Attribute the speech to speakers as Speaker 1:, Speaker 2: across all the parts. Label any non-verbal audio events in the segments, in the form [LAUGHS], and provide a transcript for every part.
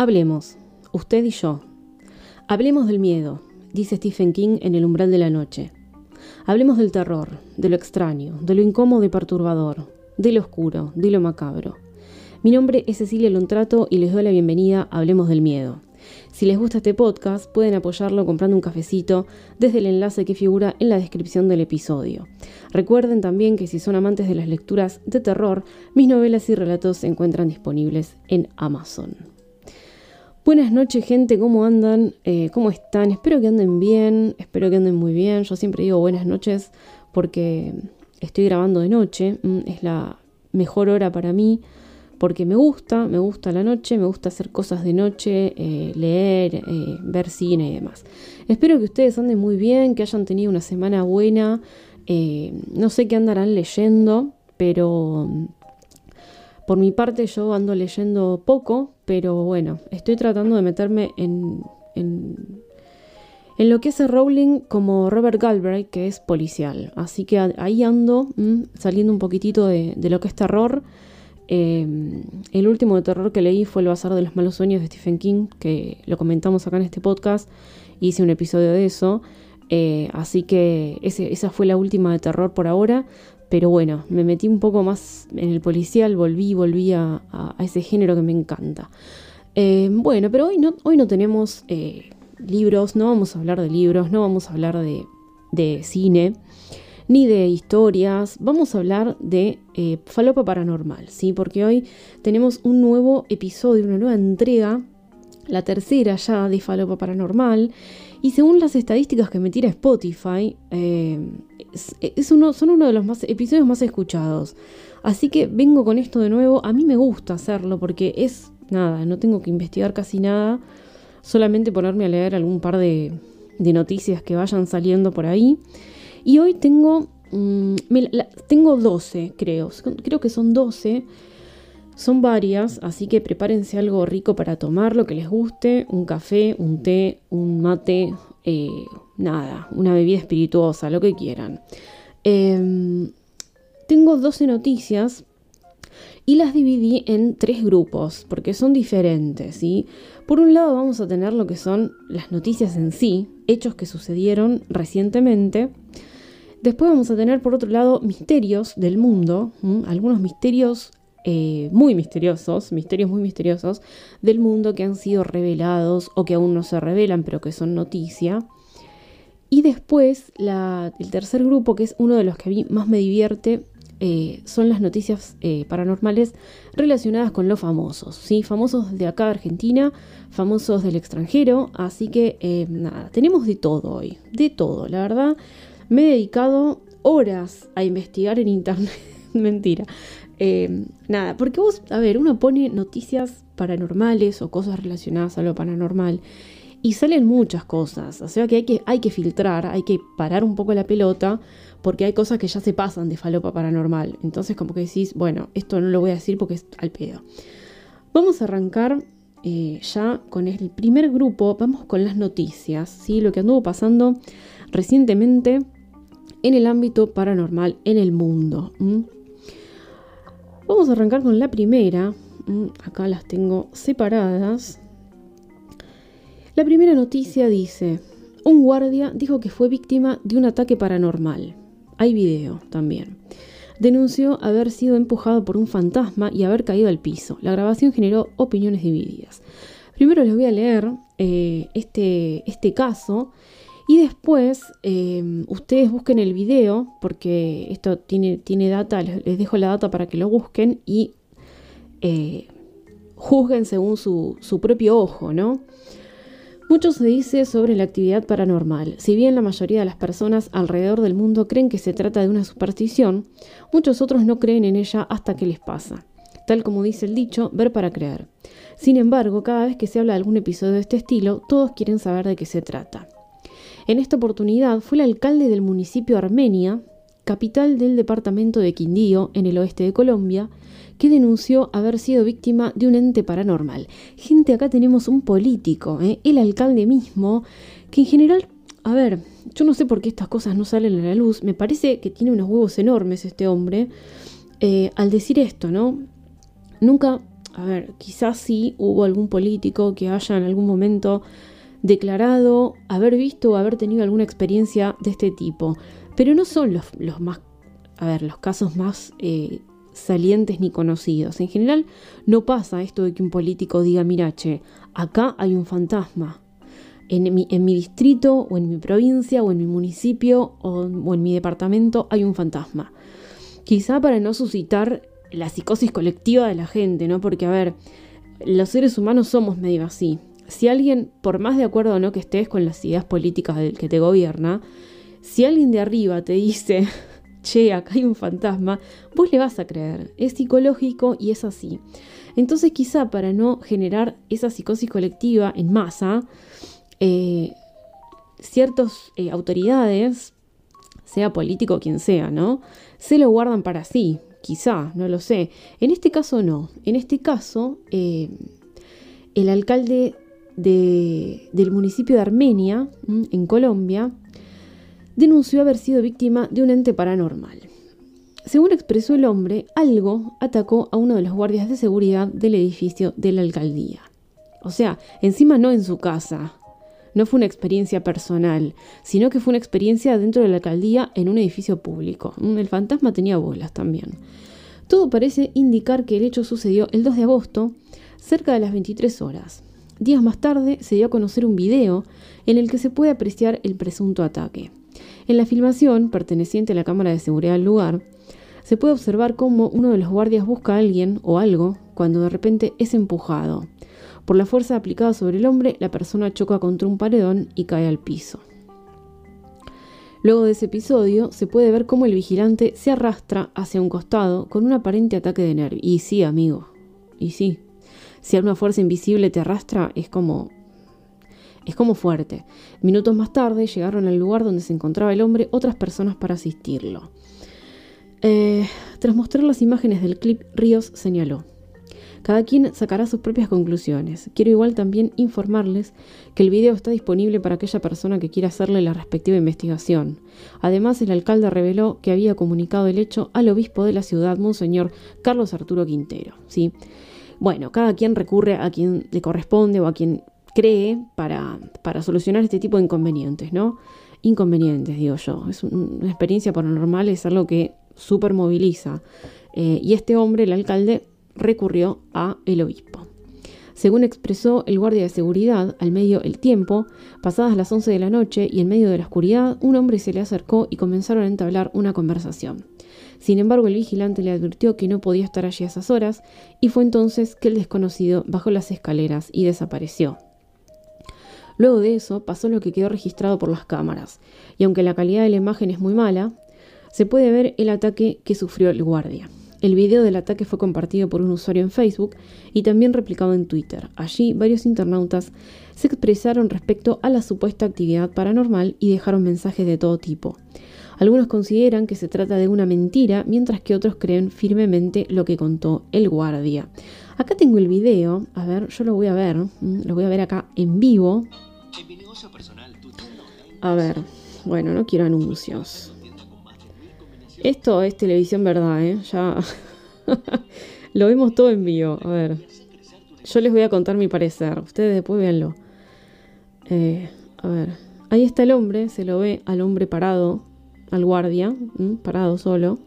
Speaker 1: Hablemos, usted y yo. Hablemos del miedo, dice Stephen King en El umbral de la noche. Hablemos del terror, de lo extraño, de lo incómodo y perturbador, de lo oscuro, de lo macabro. Mi nombre es Cecilia Lontrato y les doy la bienvenida a Hablemos del Miedo. Si les gusta este podcast, pueden apoyarlo comprando un cafecito desde el enlace que figura en la descripción del episodio. Recuerden también que si son amantes de las lecturas de terror, mis novelas y relatos se encuentran disponibles en Amazon. Buenas noches gente, ¿cómo andan? Eh, ¿Cómo están? Espero que anden bien, espero que anden muy bien. Yo siempre digo buenas noches porque estoy grabando de noche, mm, es la mejor hora para mí porque me gusta, me gusta la noche, me gusta hacer cosas de noche, eh, leer, eh, ver cine y demás. Espero que ustedes anden muy bien, que hayan tenido una semana buena. no sé qué andarán leyendo, pero por mi parte yo ando leyendo poco, pero bueno, estoy tratando de meterme en, en, lo que hace Rowling como Robert Galbraith, que es policial. Así que ahí ando saliendo un poquitito de, lo que es terror. Em, el último de terror que leí fue El Bazar de los Malos Sueños de Stephen King, que lo comentamos acá en este podcast. Hice un episodio de eso. Eh, así que esa fue la última de terror por ahora. Pero bueno, me metí un poco más en el policial, volví, volví a, ese género que me encanta. Eh, bueno, pero hoy no, hoy no tenemos eh, libros, no vamos a hablar de libros, no vamos a hablar de, cine, ni de historias, vamos a hablar de eh, Falopa Paranormal, ¿sí? Porque hoy tenemos un nuevo episodio, una nueva entrega, la tercera ya de Falopa Paranormal. Y según las estadísticas que me tira Spotify, eh, es, uno, son uno de los más, episodios más escuchados. Así que vengo con esto de nuevo. A mí me gusta hacerlo porque es nada, no tengo que investigar casi nada. Solamente ponerme a leer algún par de, noticias que vayan saliendo por ahí. Y hoy tengo, mm, tengo 12, creo. Creo que son 12 son varias, así que prepárense algo rico para tomar, lo que les guste, un café, un té, un mate, eh, nada, una bebida espirituosa, lo que quieran. Em, tengo 12 noticias y las dividí en tres grupos porque son diferentes. ¿sí? Por un lado vamos a tener lo que son las noticias en sí, hechos que sucedieron recientemente. Después vamos a tener por otro lado misterios del mundo, algunos misterios eh, muy misteriosos, misterios muy misteriosos del mundo que han sido revelados o que aún no se revelan pero que son noticia. Y después el tercer grupo, que es uno de los que a mí más me divierte, eh, son las noticias eh, paranormales relacionadas con los famosos, ¿sí? Famosos de acá de Argentina, famosos del extranjero, así que nada, tenemos de todo hoy, de todo, la verdad. Me he dedicado horas a investigar en internet, [LAUGHS] mentira, Em, nada, porque vos, a ver, uno pone noticias paranormales o cosas relacionadas a lo paranormal y salen muchas cosas. O sea que hay que, hay que filtrar, hay que parar un poco la pelota porque hay cosas que ya se pasan de falopa paranormal. Entonces como que decís, bueno, esto no lo voy a decir porque es al pedo. Vamos a arrancar eh, ya con el primer grupo, vamos con las noticias, ¿sí? lo que anduvo pasando recientemente en el ámbito paranormal en el mundo. Vamos a arrancar con la primera. Mm, acá las tengo separadas. La primera noticia dice, un guardia dijo que fue víctima de un ataque paranormal. Hay video también. Denunció haber sido empujado por un fantasma y haber caído al piso. La grabación generó opiniones divididas. Primero les voy a leer eh, este, este caso y después em, ustedes busquen el video, porque esto tiene, tiene data, les, dejo la data para que lo busquen y eh, juzguen según su, su propio ojo, ¿no? Mucho se dice sobre la actividad paranormal. Si bien la mayoría de las personas alrededor del mundo creen que se trata de una superstición, muchos otros no creen en ella hasta que les pasa. Tal como dice el dicho, ver para creer. Sin embargo, cada vez que se habla de algún episodio de este estilo, todos quieren saber de qué se trata. En esta oportunidad fue el alcalde del municipio Armenia, capital del departamento de Quindío, en el oeste de Colombia, que denunció haber sido víctima de un ente paranormal. Gente, acá tenemos un político, ¿eh? el alcalde mismo, que en general, a ver, yo no sé por qué estas cosas no salen a la luz, me parece que tiene unos huevos enormes este hombre eh, al decir esto, ¿no? Nunca, a ver, quizás sí hubo algún político que haya en algún momento declarado haber visto o haber tenido alguna experiencia de este tipo, pero no son los, los más, a ver, los casos más eh, salientes ni conocidos. En general no pasa esto de que un político diga, mira, che, acá hay un fantasma. En mi, en mi distrito o en mi provincia o en mi municipio o, o en mi departamento hay un fantasma. Quizá para no suscitar la psicosis colectiva de la gente, ¿no? Porque, a ver, los seres humanos somos medio así. Si alguien, por más de acuerdo o no que estés con las ideas políticas del que te gobierna, si alguien de arriba te dice, [LAUGHS] che, acá hay un fantasma, vos le vas a creer. Es psicológico y es así. Entonces quizá para no generar esa psicosis colectiva en masa, eh, ciertas eh, autoridades, sea político quien sea, ¿no? Se lo guardan para sí, quizá, no lo sé. En este caso no. En este caso, eh, el alcalde del municipio de Armenia, en Colombia, denunció haber sido víctima de un ente paranormal. Según expresó el hombre, algo atacó a uno de los guardias de seguridad del edificio de la alcaldía. O sea, encima no en su casa. No fue una experiencia personal, sino que fue una experiencia dentro de la alcaldía en un edificio público. El fantasma tenía bolas también. Todo parece indicar que el hecho sucedió el 2 de agosto, cerca de las 23 horas. Días más tarde se dio a conocer un video en el que se puede apreciar el presunto ataque. En la filmación, perteneciente a la cámara de seguridad del lugar, se puede observar cómo uno de los guardias busca a alguien o algo cuando de repente es empujado. Por la fuerza aplicada sobre el hombre, la persona choca contra un paredón y cae al piso. Luego de ese episodio, se puede ver cómo el vigilante se arrastra hacia un costado con un aparente ataque de nervio. Y sí, amigo, y sí, si alguna fuerza invisible te arrastra, es como. es como fuerte. Minutos más tarde llegaron al lugar donde se encontraba el hombre otras personas para asistirlo. Eh, tras mostrar las imágenes del clip, Ríos señaló. Cada quien sacará sus propias conclusiones. Quiero igual también informarles que el video está disponible para aquella persona que quiera hacerle la respectiva investigación. Además, el alcalde reveló que había comunicado el hecho al obispo de la ciudad, Monseñor Carlos Arturo Quintero. ¿sí? Bueno, cada quien recurre a quien le corresponde o a quien cree para, para solucionar este tipo de inconvenientes, ¿no? Inconvenientes, digo yo. Es una experiencia paranormal, es algo que súper moviliza. Eh, y este hombre, el alcalde, recurrió a el obispo. Según expresó el guardia de seguridad, al medio el tiempo, pasadas las 11 de la noche y en medio de la oscuridad, un hombre se le acercó y comenzaron a entablar una conversación. Sin embargo, el vigilante le advirtió que no podía estar allí a esas horas y fue entonces que el desconocido bajó las escaleras y desapareció. Luego de eso pasó lo que quedó registrado por las cámaras, y aunque la calidad de la imagen es muy mala, se puede ver el ataque que sufrió el guardia. El video del ataque fue compartido por un usuario en Facebook y también replicado en Twitter. Allí varios internautas se expresaron respecto a la supuesta actividad paranormal y dejaron mensajes de todo tipo. Algunos consideran que se trata de una mentira, mientras que otros creen firmemente lo que contó el guardia. Acá tengo el video, a ver, yo lo voy a ver, mm, lo voy a ver acá en vivo. A ver, bueno, no quiero anuncios. Esto es televisión verdad, ¿eh? Ya [LAUGHS] lo vemos todo en vivo. A ver, yo les voy a contar mi parecer. Ustedes después véanlo. Eh, a ver, ahí está el hombre, se lo ve al hombre parado al guardia, parado solo.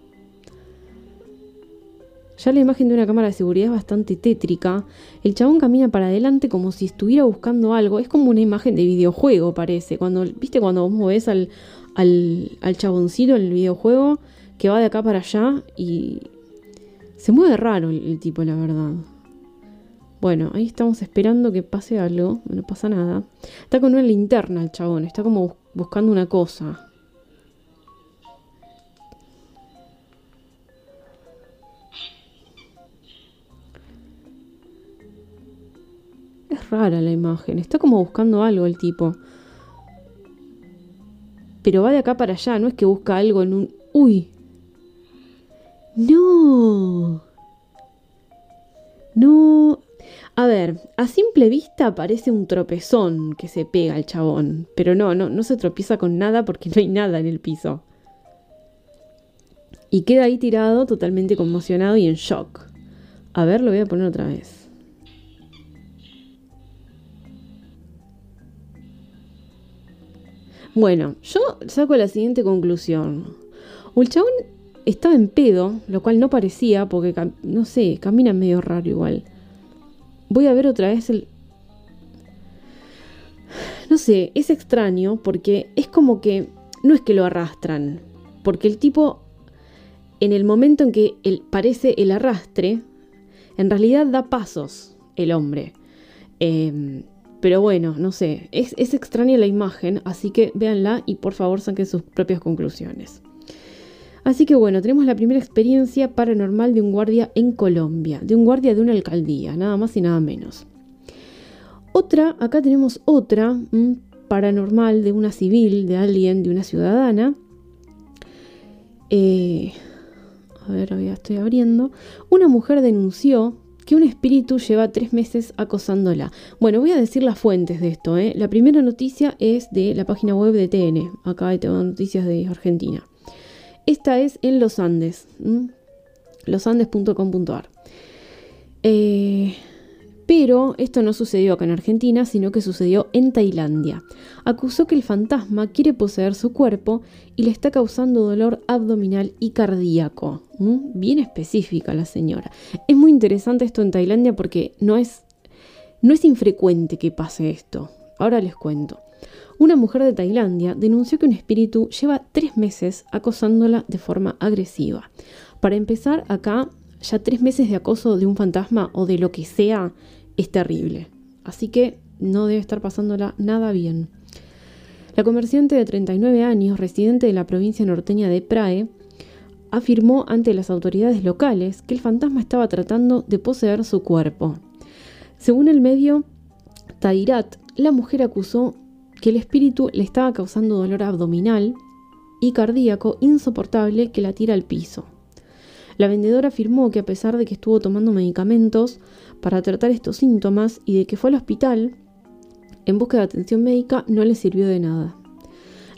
Speaker 1: Ya la imagen de una cámara de seguridad es bastante tétrica. El chabón camina para adelante como si estuviera buscando algo. Es como una imagen de videojuego, parece. Cuando, ¿Viste cuando vos movés al, al, al chaboncito en el videojuego? Que va de acá para allá y. Se mueve raro el, el tipo, la verdad. Bueno, ahí estamos esperando que pase algo. No pasa nada. Está con una linterna el chabón. Está como buscando una cosa. Rara la imagen. Está como buscando algo el tipo. Pero va de acá para allá. No es que busca algo en un... ¡Uy! No. No. A ver, a simple vista parece un tropezón que se pega al chabón. Pero no, no, no se tropieza con nada porque no hay nada en el piso. Y queda ahí tirado totalmente conmocionado y en shock. A ver, lo voy a poner otra vez. Bueno, yo saco la siguiente conclusión. O el chabón estaba en pedo, lo cual no parecía, porque, no sé, camina medio raro igual. Voy a ver otra vez el... No sé, es extraño porque es como que no es que lo arrastran, porque el tipo, en el momento en que parece el arrastre, en realidad da pasos el hombre. Em, pero bueno, no sé, es, es extraña la imagen, así que véanla y por favor saquen sus propias conclusiones. Así que bueno, tenemos la primera experiencia paranormal de un guardia en Colombia, de un guardia de una alcaldía, nada más y nada menos. Otra, acá tenemos otra paranormal de una civil, de alguien, de una ciudadana. Eh, a ver, ya estoy abriendo. Una mujer denunció que un espíritu lleva tres meses acosándola. Bueno, voy a decir las fuentes de esto. ¿eh? La primera noticia es de la página web de TN. Acá tengo noticias de Argentina. Esta es en Los Andes, losandes.com.ar. Eh, pero esto no sucedió acá en Argentina, sino que sucedió en Tailandia. Acusó que el fantasma quiere poseer su cuerpo y le está causando dolor abdominal y cardíaco. Bien específica la señora. Es muy interesante esto en Tailandia porque no es, no es infrecuente que pase esto. Ahora les cuento. Una mujer de Tailandia denunció que un espíritu lleva tres meses acosándola de forma agresiva. Para empezar, acá ya tres meses de acoso de un fantasma o de lo que sea es terrible. Así que no debe estar pasándola nada bien. La comerciante de 39 años, residente de la provincia norteña de Prae, afirmó ante las autoridades locales que el fantasma estaba tratando de poseer su cuerpo. Según el medio Tairat, la mujer acusó que el espíritu le estaba causando dolor abdominal y cardíaco insoportable que la tira al piso. La vendedora afirmó que a pesar de que estuvo tomando medicamentos para tratar estos síntomas y de que fue al hospital en busca de atención médica, no le sirvió de nada.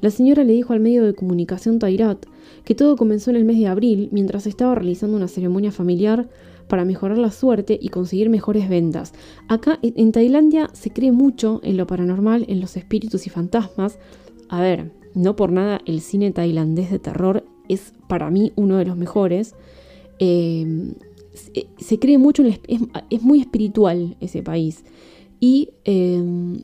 Speaker 1: La señora le dijo al medio de comunicación Tairat que todo comenzó en el mes de abril mientras estaba realizando una ceremonia familiar para mejorar la suerte y conseguir mejores ventas. Acá en Tailandia se cree mucho en lo paranormal, en los espíritus y fantasmas. A ver, no por nada el cine tailandés de terror es para mí uno de los mejores. Em, se, cree mucho, en es, muy espiritual ese país y em,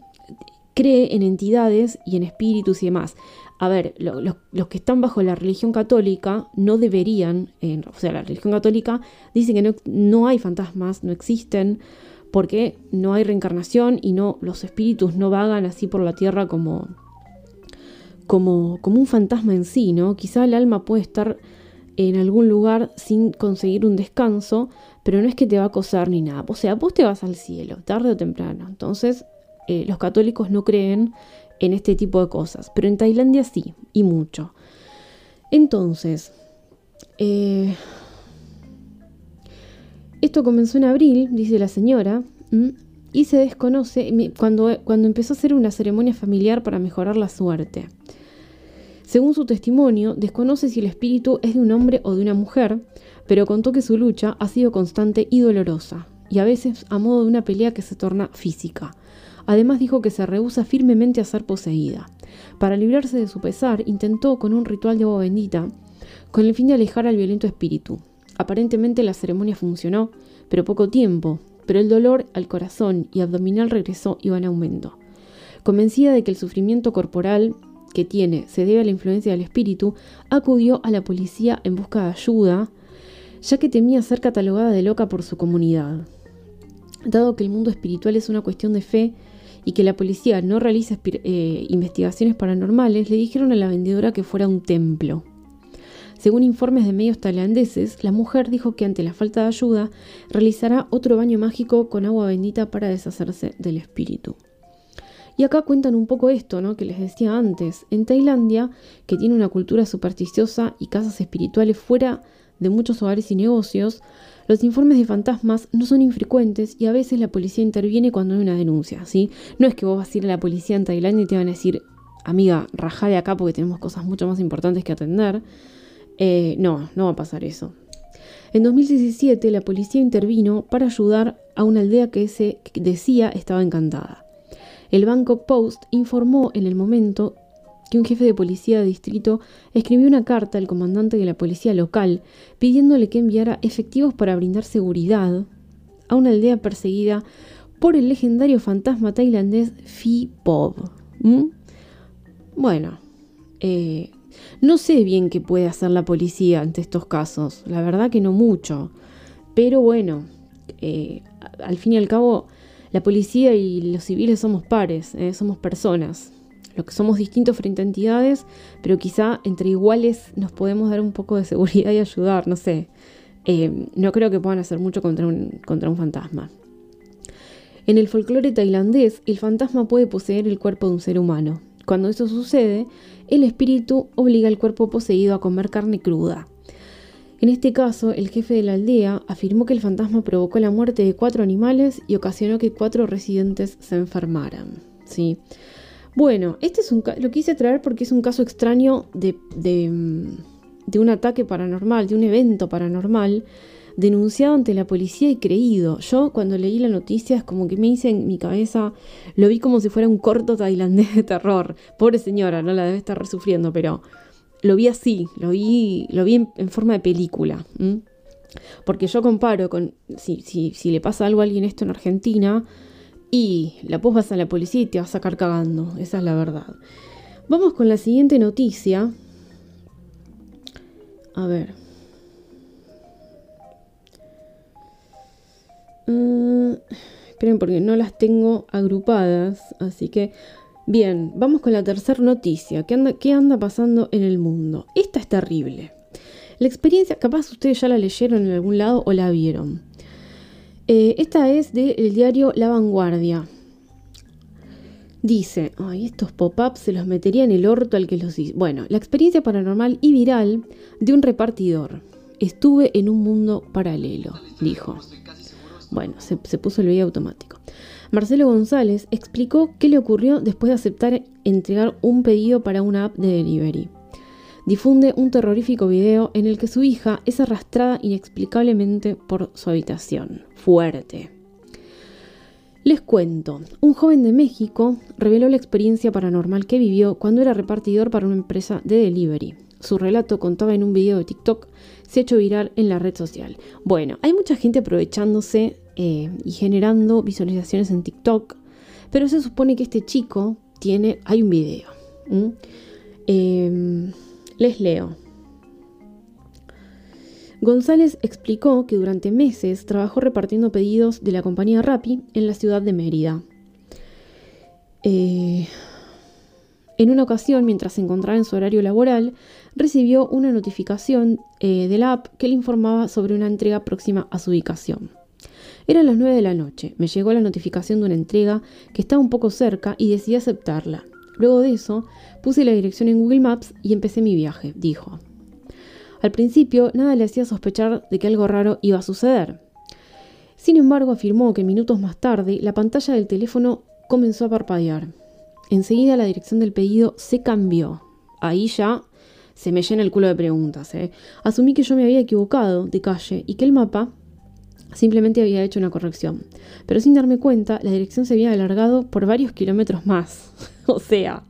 Speaker 1: cree en entidades y en espíritus y demás a ver, los que están bajo la religión católica no deberían, o sea, la religión católica dice que no, hay fantasmas, no existen, porque no hay reencarnación y no los espíritus no vagan así por la tierra como, como, como un fantasma en sí, ¿no? Quizá el alma puede estar en algún lugar sin conseguir un descanso, pero no es que te va a acosar ni nada. O sea, vos te vas al cielo, tarde o temprano. Entonces, eh, los católicos no creen en este tipo de cosas, pero en Tailandia sí, y mucho. Entonces, eh, esto comenzó en abril, dice la señora, y se desconoce cuando, cuando empezó a hacer una ceremonia familiar para mejorar la suerte. Según su testimonio, desconoce si el espíritu es de un hombre o de una mujer, pero contó que su lucha ha sido constante y dolorosa, y a veces a modo de una pelea que se torna física. Además dijo que se rehúsa firmemente a ser poseída. Para librarse de su pesar, intentó con un ritual de agua bendita, con el fin de alejar al violento espíritu. Aparentemente la ceremonia funcionó, pero poco tiempo, pero el dolor al corazón y abdominal regresó y va en aumento. Convencida de que el sufrimiento corporal que tiene se debe a la influencia del espíritu, acudió a la policía en busca de ayuda, ya que temía ser catalogada de loca por su comunidad. Dado que el mundo espiritual es una cuestión de fe, y que la policía no realiza eh, investigaciones paranormales, le dijeron a la vendedora que fuera un templo. Según informes de medios tailandeses, la mujer dijo que ante la falta de ayuda realizará otro baño mágico con agua bendita para deshacerse del espíritu. Y acá cuentan un poco esto, ¿no? Que les decía antes. En Tailandia, que tiene una cultura supersticiosa y casas espirituales fuera de muchos hogares y negocios, los informes de fantasmas no son infrecuentes y a veces la policía interviene cuando hay una denuncia, ¿sí? No es que vos vas a ir a la policía en Tailandia y te van a decir, amiga, rajá de acá porque tenemos cosas mucho más importantes que atender. Eh, no, no va a pasar eso. En 2017 la policía intervino para ayudar a una aldea que se decía estaba encantada. El Bangkok Post informó en el momento que un jefe de policía de distrito escribió una carta al comandante de la policía local pidiéndole que enviara efectivos para brindar seguridad a una aldea perseguida por el legendario fantasma tailandés Phi Pov. ¿Mm? Bueno, eh, no sé bien qué puede hacer la policía ante estos casos, la verdad que no mucho, pero bueno, eh, al fin y al cabo, la policía y los civiles somos pares, eh, somos personas, lo que somos distintos frente a entidades, pero quizá entre iguales nos podemos dar un poco de seguridad y ayudar, no sé. no creo que puedan hacer mucho contra un, contra un fantasma. En el folclore tailandés, el fantasma puede poseer el cuerpo de un ser humano. Cuando eso sucede, el espíritu obliga al cuerpo poseído a comer carne cruda. En este caso, el jefe de la aldea afirmó que el fantasma provocó la muerte de cuatro animales y ocasionó que cuatro residentes se enfermaran. ¿sí? Bueno, este es un lo quise traer porque es un caso extraño de, de, de un ataque paranormal, de un evento paranormal denunciado ante la policía y creído. Yo cuando leí la noticia es como que me hice en mi cabeza, lo vi como si fuera un corto tailandés de terror. Pobre señora, no la debe estar resufriendo, pero lo vi así, lo vi, lo vi en, forma de película. Porque yo comparo con si, si, si, le pasa algo a alguien esto en Argentina y la vas a la policía y te vas a sacar cagando, esa es la verdad. Vamos con la siguiente noticia. A ver. Mm, esperen porque no las tengo agrupadas, así que... Bien, vamos con la tercera noticia. ¿Qué anda, ¿Qué anda pasando en el mundo? Esta es terrible. La experiencia, capaz ustedes ya la leyeron en algún lado o la vieron. Eh, esta es del diario La Vanguardia. Dice, ay, estos pop-ups se los metería en el orto al que los dice. Bueno, la experiencia paranormal y viral de un repartidor. Estuve en un mundo paralelo, dijo. Bueno, se, puso el video automático. Marcelo González explicó qué le ocurrió después de aceptar entregar un pedido para una app de delivery. Difunde un terrorífico video en el que su hija es arrastrada inexplicablemente por su habitación. Fuerte. Les cuento, un joven de México reveló la experiencia paranormal que vivió cuando era repartidor para una empresa de delivery. Su relato contaba en un video de TikTok se ha hecho viral en la red social. Bueno, hay mucha gente aprovechándose eh, y generando visualizaciones en TikTok, pero se supone que este chico tiene, hay un video. Em, les leo. González explicó que durante meses trabajó repartiendo pedidos de la compañía Rappi en la ciudad de Mérida. Eh, en una ocasión, mientras se encontraba en su horario laboral, recibió una notificación eh, de la app que le informaba sobre una entrega próxima a su ubicación. Eran las 9 de la noche, me llegó la notificación de una entrega que estaba un poco cerca y decidí aceptarla. Luego de eso, puse la dirección en Google Maps y empecé mi viaje, dijo. Al principio, nada le hacía sospechar de que algo raro iba a suceder. Sin embargo, afirmó que minutos más tarde la pantalla del teléfono comenzó a parpadear. Enseguida la dirección del pedido se cambió. Ahí ya se me llena el culo de preguntas. ¿eh? Asumí que yo me había equivocado de calle y que el mapa simplemente había hecho una corrección. Pero sin darme cuenta, la dirección se había alargado por varios kilómetros más. [LAUGHS] o sea,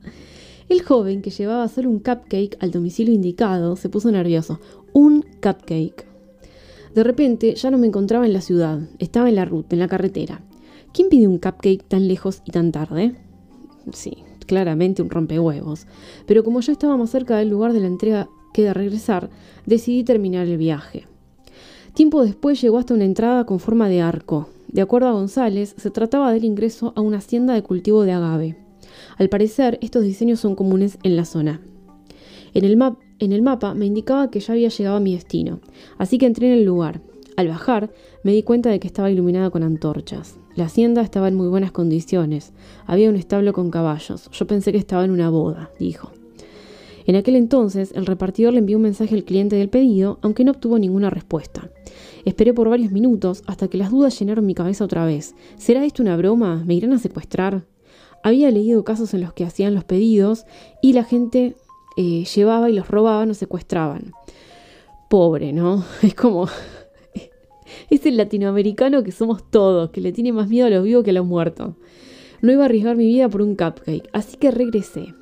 Speaker 1: el joven que llevaba solo un cupcake al domicilio indicado se puso nervioso. Un cupcake. De repente ya no me encontraba en la ciudad, estaba en la ruta, en la carretera. ¿Quién pide un cupcake tan lejos y tan tarde? Sí, claramente un rompehuevos. Pero como ya estaba más cerca del lugar de la entrega que de regresar, decidí terminar el viaje. Tiempo después llegó hasta una entrada con forma de arco. De acuerdo a González, se trataba del ingreso a una hacienda de cultivo de agave. Al parecer, estos diseños son comunes en la zona. En el, en el mapa me indicaba que ya había llegado a mi destino, así que entré en el lugar. Al bajar, me di cuenta de que estaba iluminada con antorchas. La hacienda estaba en muy buenas condiciones. Había un establo con caballos. Yo pensé que estaba en una boda, dijo. En aquel entonces, el repartidor le envió un mensaje al cliente del pedido, aunque no obtuvo ninguna respuesta. Esperé por varios minutos hasta que las dudas llenaron mi cabeza otra vez. ¿Será esto una broma? ¿Me irán a secuestrar? Había leído casos en los que hacían los pedidos y la gente eh, llevaba y los robaban o secuestraban. Pobre, ¿no? [LAUGHS] Es como [LAUGHS] Es el latinoamericano que somos todos, que le tiene más miedo a los vivos que a los muertos. No iba a arriesgar mi vida por un cupcake, así que regresé.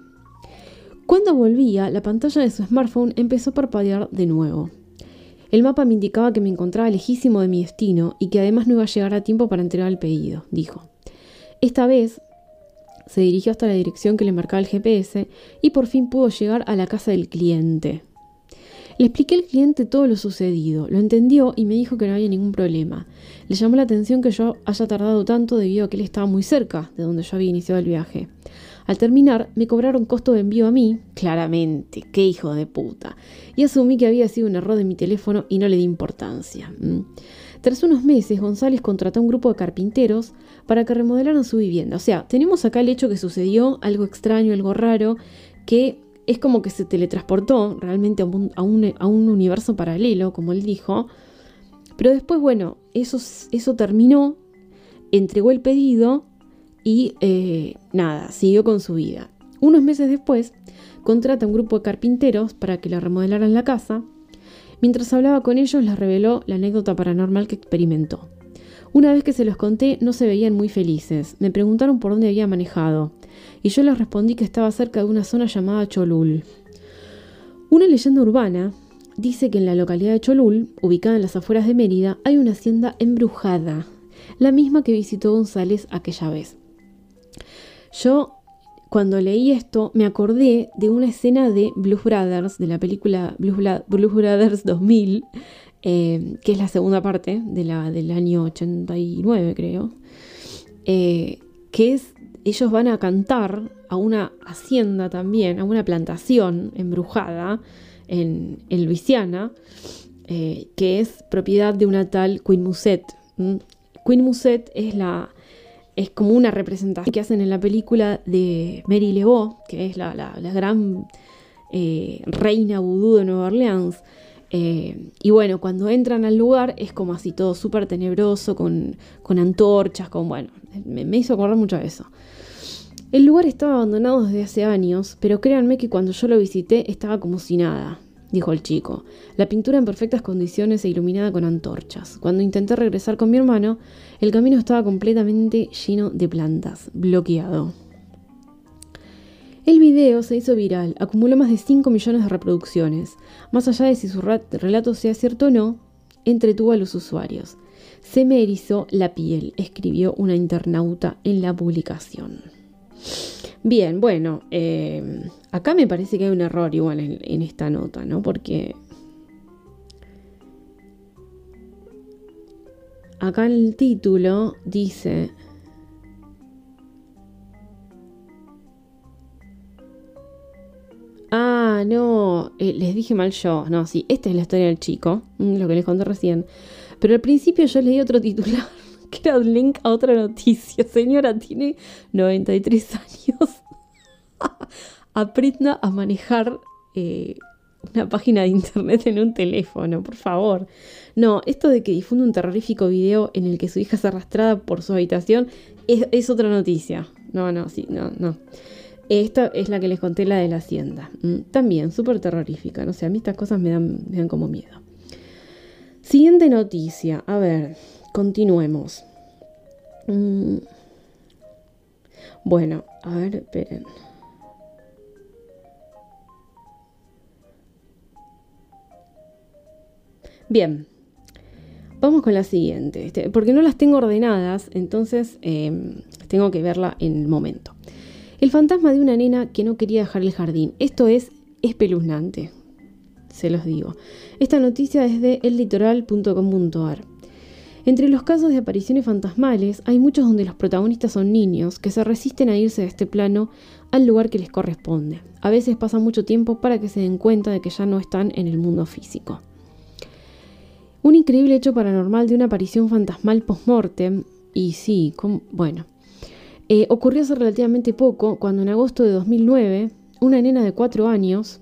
Speaker 1: Cuando volvía, la pantalla de su smartphone empezó a parpadear de nuevo. El mapa me indicaba que me encontraba lejísimo de mi destino y que además no iba a llegar a tiempo para entregar el pedido, dijo. Esta vez se dirigió hasta la dirección que le marcaba el GPS y por fin pudo llegar a la casa del cliente. Le expliqué al cliente todo lo sucedido, lo entendió y me dijo que no había ningún problema. Le llamó la atención que yo haya tardado tanto debido a que él estaba muy cerca de donde yo había iniciado el viaje. Al terminar, me cobraron costo de envío a mí, claramente, qué hijo de puta, y asumí que había sido un error de mi teléfono y no le di importancia. Tras unos meses, González contrató a un grupo de carpinteros para que remodelaran su vivienda. O sea, tenemos acá el hecho que sucedió algo extraño, algo raro, que es como que se teletransportó realmente a un, a un, universo paralelo, como él dijo. Pero después, bueno, eso, eso terminó, entregó el pedido y eh, nada, siguió con su vida. Unos meses después, contrata a un grupo de carpinteros para que le remodelaran la casa. Mientras hablaba con ellos, les reveló la anécdota paranormal que experimentó. Una vez que se los conté, no se veían muy felices. Me preguntaron por dónde había manejado y yo les respondí que estaba cerca de una zona llamada Cholul. Una leyenda urbana dice que en la localidad de Cholul, ubicada en las afueras de Mérida, hay una hacienda embrujada, la misma que visitó González aquella vez. Yo, cuando leí esto, me acordé de una escena de Blues Brothers, de la película Blues, Brothers 2000, eh, que es la segunda parte de la, del año 89, creo, eh, que es ellos van a cantar a una hacienda también, a una plantación embrujada en, Luisiana, eh, que es propiedad de una tal Queen Musette. Queen Musette es la es como una representación que hacen en la película de Mary LeBeau, que es la, gran eh, reina vudú de Nueva Orleans. Eh, y bueno, cuando entran al lugar es como así todo súper tenebroso, con, antorchas, con bueno, me, hizo acordar mucho de eso. El lugar estaba abandonado desde hace años, pero créanme que cuando yo lo visité estaba como si nada, dijo el chico. La pintura en perfectas condiciones e iluminada con antorchas. Cuando intenté regresar con mi hermano, el camino estaba completamente lleno de plantas, bloqueado. El video se hizo viral, acumuló más de 5 millones de reproducciones. Más allá de si su relato sea cierto o no, entretuvo a los usuarios. Se me erizó la piel, escribió una internauta en la publicación. Bien, bueno, eh, acá me parece que hay un error igual en, esta nota, ¿no? Porque acá en el título dice... Ah, no, eh, les dije mal yo. No, sí, esta es la historia del chico, mm, lo que les conté recién. Pero al principio yo leí otro titular [LAUGHS] que era un link a otra noticia. Señora, tiene 93 años. [LAUGHS] Aprenda a manejar eh, una página de internet en un teléfono, por favor. No, esto de que difunde un terrorífico video en el que su hija es arrastrada por su habitación es, otra noticia. No, no, sí, no, no. Esta es la que les conté, la de la hacienda. Mm, también, súper terrorífica. No sé, a mí estas cosas me dan, me dan como miedo. Siguiente noticia. A ver. Continuemos. Mm. Bueno, a ver, esperen. Bien, vamos con la siguiente, este, porque no las tengo ordenadas, entonces em, tengo que verla en el momento. El fantasma de una nena que no quería dejar el jardín. Esto es espeluznante, se los digo. Esta noticia es de ellitoral.com.ar. Entre los casos de apariciones fantasmales hay muchos donde los protagonistas son niños que se resisten a irse de este plano al lugar que les corresponde. A veces pasa mucho tiempo para que se den cuenta de que ya no están en el mundo físico. Un increíble hecho paranormal de una aparición fantasmal post-mortem, y sí, bueno, eh, ocurrió hace relativamente poco cuando en agosto de 2009 una nena de 4 años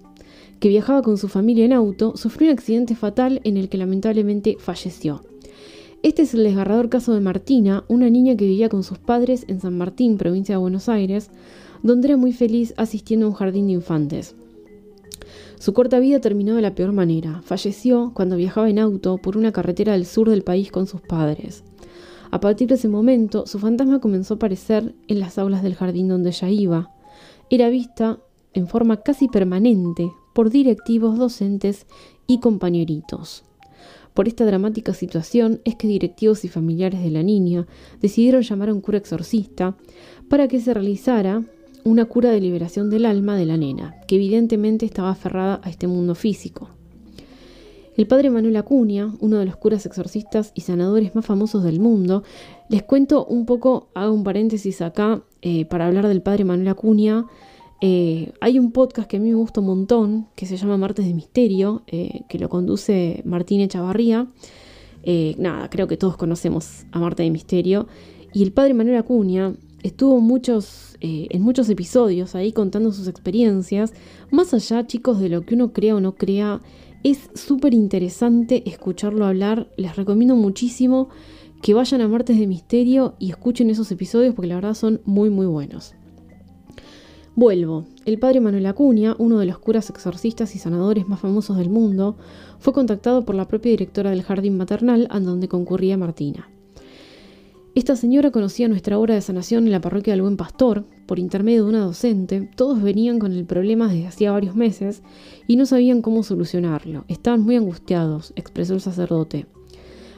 Speaker 1: que viajaba con su familia en auto sufrió un accidente fatal en el que lamentablemente falleció. Este es el desgarrador caso de Martina, una niña que vivía con sus padres en San Martín, provincia de Buenos Aires, donde era muy feliz asistiendo a un jardín de infantes. Su corta vida terminó de la peor manera. Falleció cuando viajaba en auto por una carretera del sur del país con sus padres. A partir de ese momento, su fantasma comenzó a aparecer en las aulas del jardín donde ella iba. Era vista en forma casi permanente por directivos, docentes y compañeritos. Por esta dramática situación es que directivos y familiares de la niña decidieron llamar a un cura exorcista para que se realizara una cura de liberación del alma de la nena, que evidentemente estaba aferrada a este mundo físico. El padre Manuel Acuña, uno de los curas exorcistas y sanadores más famosos del mundo, les cuento un poco, hago un paréntesis acá eh, para hablar del padre Manuel Acuña, eh, hay un podcast que a mí me gusta un montón, que se llama Martes de Misterio, eh, que lo conduce Martín Echavarría. Nada, creo que todos conocemos a Martes de Misterio. Y el padre Manuel Acuña estuvo muchos, en muchos episodios ahí contando sus experiencias. Más allá, chicos, de lo que uno crea o no crea, es súper interesante escucharlo hablar. Les recomiendo muchísimo que vayan a Martes de Misterio y escuchen esos episodios porque la verdad son muy, muy buenos. Vuelvo. El padre Manuel Acuña, uno de los curas exorcistas y sanadores más famosos del mundo, fue contactado por la propia directora del jardín maternal a donde concurría Martina. Esta señora conocía nuestra obra de sanación en la parroquia del Buen Pastor, por intermedio de una docente, todos venían con el problema desde hacía varios meses y no sabían cómo solucionarlo. Estaban muy angustiados, expresó el sacerdote.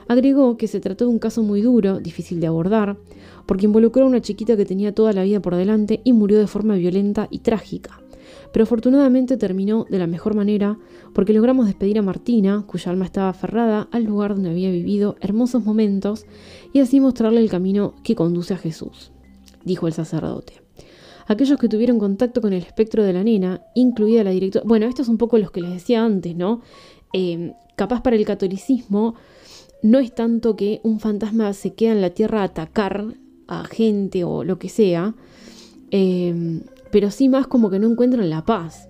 Speaker 1: Agregó que se trató de un caso muy duro, difícil de abordar, porque involucró a una chiquita que tenía toda la vida por delante y murió de forma violenta y trágica. Pero afortunadamente terminó de la mejor manera porque logramos despedir a Martina, cuya alma estaba aferrada al lugar donde había vivido hermosos momentos, y así mostrarle el camino que conduce a Jesús, dijo el sacerdote. Aquellos que tuvieron contacto con el espectro de la nena, incluida la directora... Bueno, esto es un poco lo que les decía antes, ¿no? Eh, capaz para el catolicismo no es tanto que un fantasma se queda en la tierra a atacar a gente o lo que sea, em, pero sí más como que no encuentran la paz.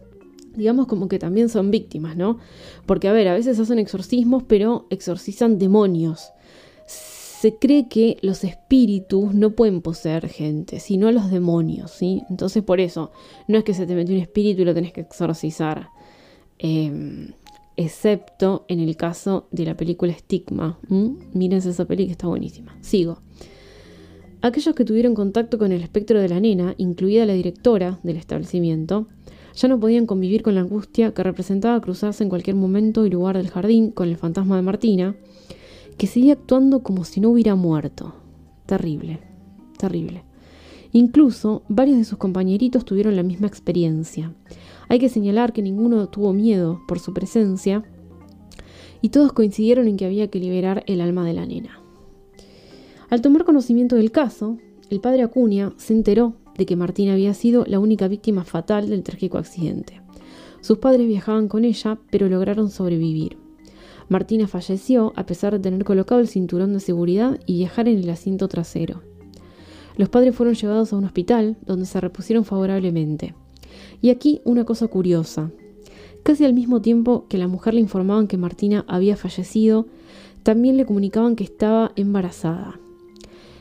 Speaker 1: Digamos como que también son víctimas, ¿no? Porque, a ver, a veces hacen exorcismos, pero exorcizan demonios. Se cree que los espíritus no pueden poseer gente, sino los demonios, ¿sí? Entonces, por eso, no es que se te mete un espíritu y lo tenés que exorcizar. Eh, excepto en el caso de la película Stigma. Mírense esa peli que está buenísima. Sigo. Aquellos que tuvieron contacto con el espectro de la nena, incluida la directora del establecimiento, ya no podían convivir con la angustia que representaba cruzarse en cualquier momento y lugar del jardín con el fantasma de Martina, que seguía actuando como si no hubiera muerto. Terrible, terrible. Incluso varios de sus compañeritos tuvieron la misma experiencia. Hay que señalar que ninguno tuvo miedo por su presencia y todos coincidieron en que había que liberar el alma de la nena. Al tomar conocimiento del caso, el padre Acuña se enteró de que Martina había sido la única víctima fatal del trágico accidente. Sus padres viajaban con ella, pero lograron sobrevivir. Martina falleció a pesar de tener colocado el cinturón de seguridad y viajar en el asiento trasero. Los padres fueron llevados a un hospital donde se repusieron favorablemente. Y aquí una cosa curiosa. Casi al mismo tiempo que la mujer le informaban que Martina había fallecido, también le comunicaban que estaba embarazada.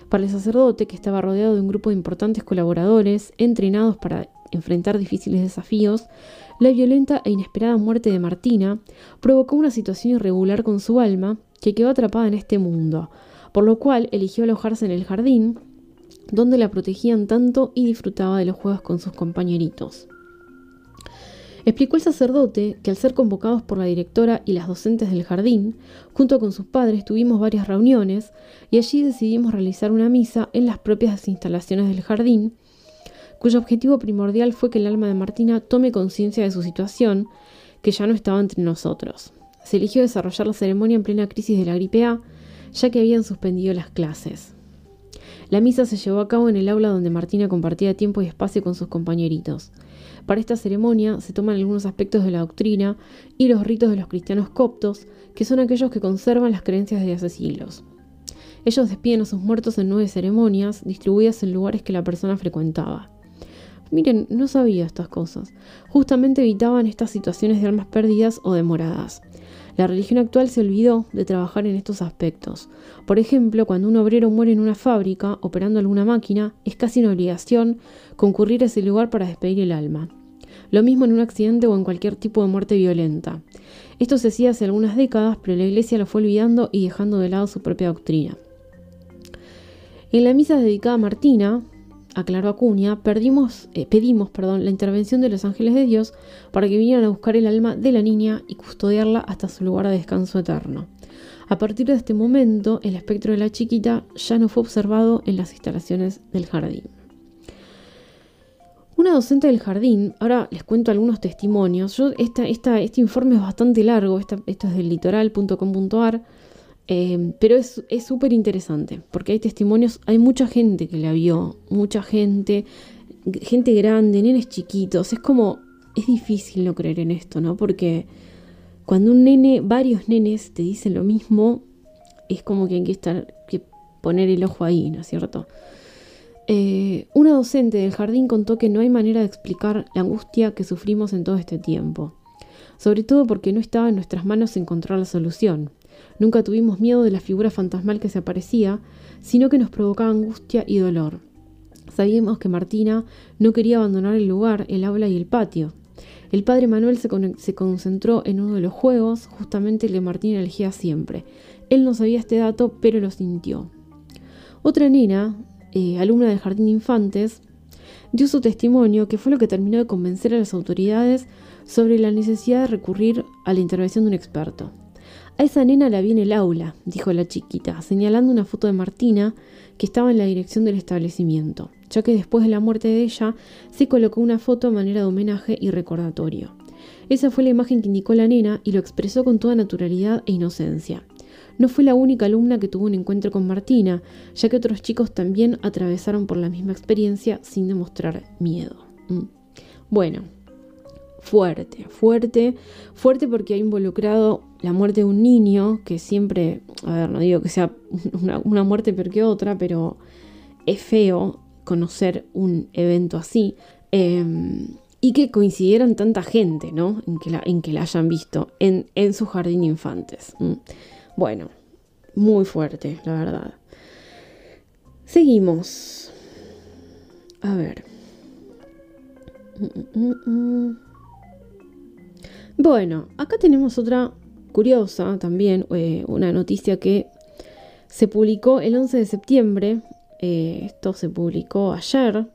Speaker 1: Para el sacerdote, que estaba rodeado de un grupo de importantes colaboradores, entrenados para enfrentar difíciles desafíos, la violenta e inesperada muerte de Martina provocó una situación irregular con su alma que quedó atrapada en este mundo, por lo cual eligió alojarse en el jardín, donde la protegían tanto y disfrutaba de los juegos con sus compañeritos. Explicó el sacerdote que al ser convocados por la directora y las docentes del jardín, junto con sus padres tuvimos varias reuniones y allí decidimos realizar una misa en las propias instalaciones del jardín, cuyo objetivo primordial fue que el alma de Martina tome conciencia de su situación, que ya no estaba entre nosotros. Se eligió desarrollar la ceremonia en plena crisis de la gripe A, ya que habían suspendido las clases. La misa se llevó a cabo en el aula donde Martina compartía tiempo y espacio con sus compañeritos. Para esta ceremonia se toman algunos aspectos de la doctrina y los ritos de los cristianos coptos, que son aquellos que conservan las creencias de hace siglos. Ellos despiden a sus muertos en nueve ceremonias, distribuidas en lugares que la persona frecuentaba. Miren, no sabía estas cosas. Justamente evitaban estas situaciones de almas perdidas o demoradas. La religión actual se olvidó de trabajar en estos aspectos. Por ejemplo, cuando un obrero muere en una fábrica operando alguna máquina, es casi una obligación concurrir a ese lugar para despedir el alma. Lo mismo en un accidente o en cualquier tipo de muerte violenta. Esto se hacía hace algunas décadas, pero la Iglesia lo fue olvidando y dejando de lado su propia doctrina. En la misa dedicada a Martina, aclaró Acuña, eh, pedimos la intervención de los ángeles de Dios para que vinieran a buscar el alma de la niña y custodiarla hasta su lugar de descanso eterno. A partir de este momento, el espectro de la chiquita ya no fue observado en las instalaciones del jardín. Una docente del jardín, ahora les cuento algunos testimonios. Yo, esta, este informe es bastante largo, esto es del litoral.com.ar, eh, pero es súper interesante, porque hay testimonios, hay mucha gente que la vio, mucha gente, gente grande, nenes chiquitos. Es como, es difícil no creer en esto, ¿no? Porque cuando un nene, varios nenes te dicen lo mismo, es como que hay que, estar, que poner el ojo ahí, ¿no es cierto? Eh, una docente del jardín contó que no hay manera de explicar la angustia que sufrimos en todo este tiempo, sobre todo porque no estaba en nuestras manos encontrar la solución. Nunca tuvimos miedo de la figura fantasmal que se aparecía, sino que nos provocaba angustia y dolor. Sabíamos que Martina no quería abandonar el lugar, el aula y el patio. El padre Manuel se, se concentró en uno de los juegos, justamente el que Martina elegía siempre. Él no sabía este dato, pero lo sintió. Otra nena, eh, alumna del Jardín de Infantes, dio su testimonio que fue lo que terminó de convencer a las autoridades sobre la necesidad de recurrir a la intervención de un experto. A esa nena la vi en el aula, dijo la chiquita, señalando una foto de Martina que estaba en la dirección del establecimiento, ya que después de la muerte de ella se colocó una foto a manera de homenaje y recordatorio. Esa fue la imagen que indicó la nena y lo expresó con toda naturalidad e inocencia. No fue la única alumna que tuvo un encuentro con Martina, ya que otros chicos también atravesaron por la misma experiencia sin demostrar miedo. Mm. Bueno, fuerte, fuerte, fuerte porque ha involucrado la muerte de un niño, que siempre, a ver, no digo que sea [LAUGHS] una, muerte peor que otra, pero es feo conocer un evento así. Em, y que coincidieran tanta gente, ¿no? En que la, hayan visto en, en su jardín infantes. Bueno, muy fuerte, la verdad. Seguimos. A ver. Mm, mm, mm, bueno, acá tenemos otra curiosa también, eh, una noticia que se publicó el 11 de septiembre, eh, esto se publicó ayer,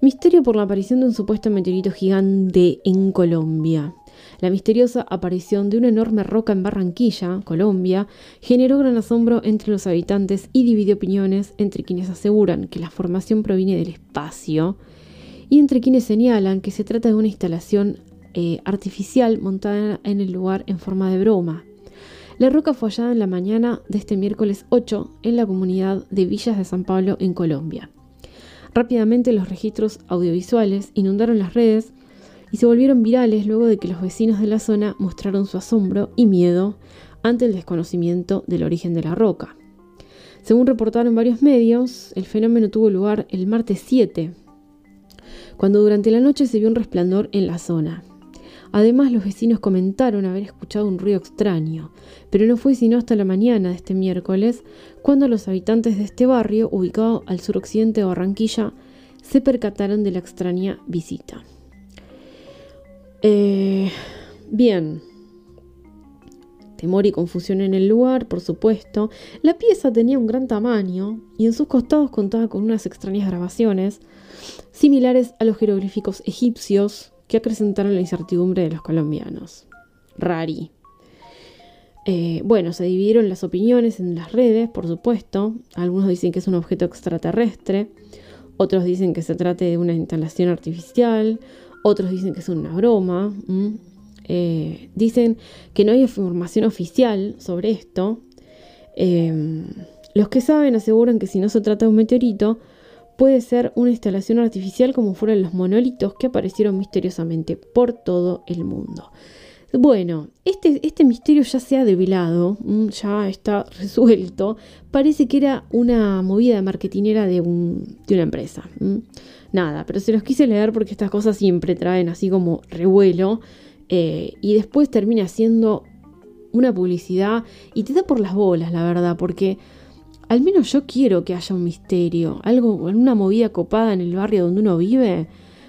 Speaker 1: Misterio por la aparición de un supuesto meteorito gigante en Colombia. La misteriosa aparición de una enorme roca en Barranquilla, Colombia, generó gran asombro entre los habitantes y dividió opiniones entre quienes aseguran que la formación proviene del espacio y entre quienes señalan que se trata de una instalación eh, artificial montada en el lugar en forma de broma. La roca fue hallada en la mañana de este miércoles 8 en la comunidad de Villas de San Pablo, en Colombia. Rápidamente los registros audiovisuales inundaron las redes y se volvieron virales luego de que los vecinos de la zona mostraron su asombro y miedo ante el desconocimiento del origen de la roca. Según reportaron varios medios, el fenómeno tuvo lugar el martes 7, cuando durante la noche se vio un resplandor en la zona. Además, los vecinos comentaron haber escuchado un ruido extraño, pero no fue sino hasta la mañana de este miércoles cuando los habitantes de este barrio, ubicado al suroccidente de Barranquilla, se percataron de la extraña visita. Eh, bien. Temor y confusión en el lugar, por supuesto. La pieza tenía un gran tamaño y en sus costados contaba con unas extrañas grabaciones, similares a los jeroglíficos egipcios que acrecentaron la incertidumbre de los colombianos. Rari. Eh, bueno, se dividieron las opiniones en las redes, por supuesto. Algunos dicen que es un objeto extraterrestre, otros dicen que se trata de una instalación artificial, otros dicen que es una broma. Eh, dicen que no hay información oficial sobre esto. Eh, los que saben aseguran que si no se trata de un meteorito, puede ser una instalación artificial como fueron los monolitos que aparecieron misteriosamente por todo el mundo. Bueno, este, este misterio ya se ha develado, ya está resuelto. Parece que era una movida marketinera de, de una empresa. Nada, pero se los quise leer porque estas cosas siempre traen así como revuelo eh, y después termina siendo una publicidad y te da por las bolas, la verdad, porque al menos yo quiero que haya un misterio, algo, una movida copada en el barrio donde uno vive.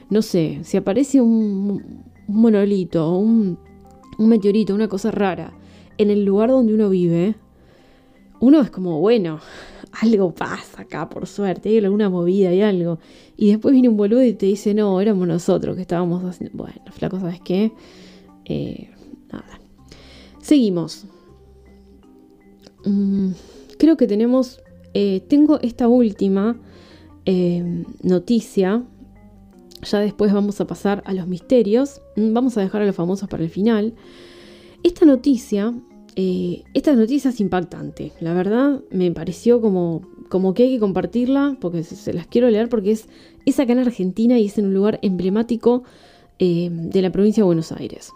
Speaker 1: no sé, si aparece un, monolito, un, un meteorito, una cosa rara, en el lugar donde uno vive, uno es como, bueno, algo pasa acá, por suerte, hay alguna movida y algo. Y después viene un boludo y te dice, no, éramos nosotros que estábamos haciendo. Bueno, flaco, ¿sabes qué? Eh, nada. Seguimos. Mm, creo que tenemos. Eh, tengo esta última eh, noticia. Ya después vamos a pasar a los misterios. Mm, vamos a dejar a los famosos para el final. Esta noticia eh, esta noticia es. La verdad, me pareció como, como que hay que compartirla, porque se, las quiero leer, porque es, es, acá en Argentina y es en un lugar emblemático eh, de la provincia de Buenos Aires.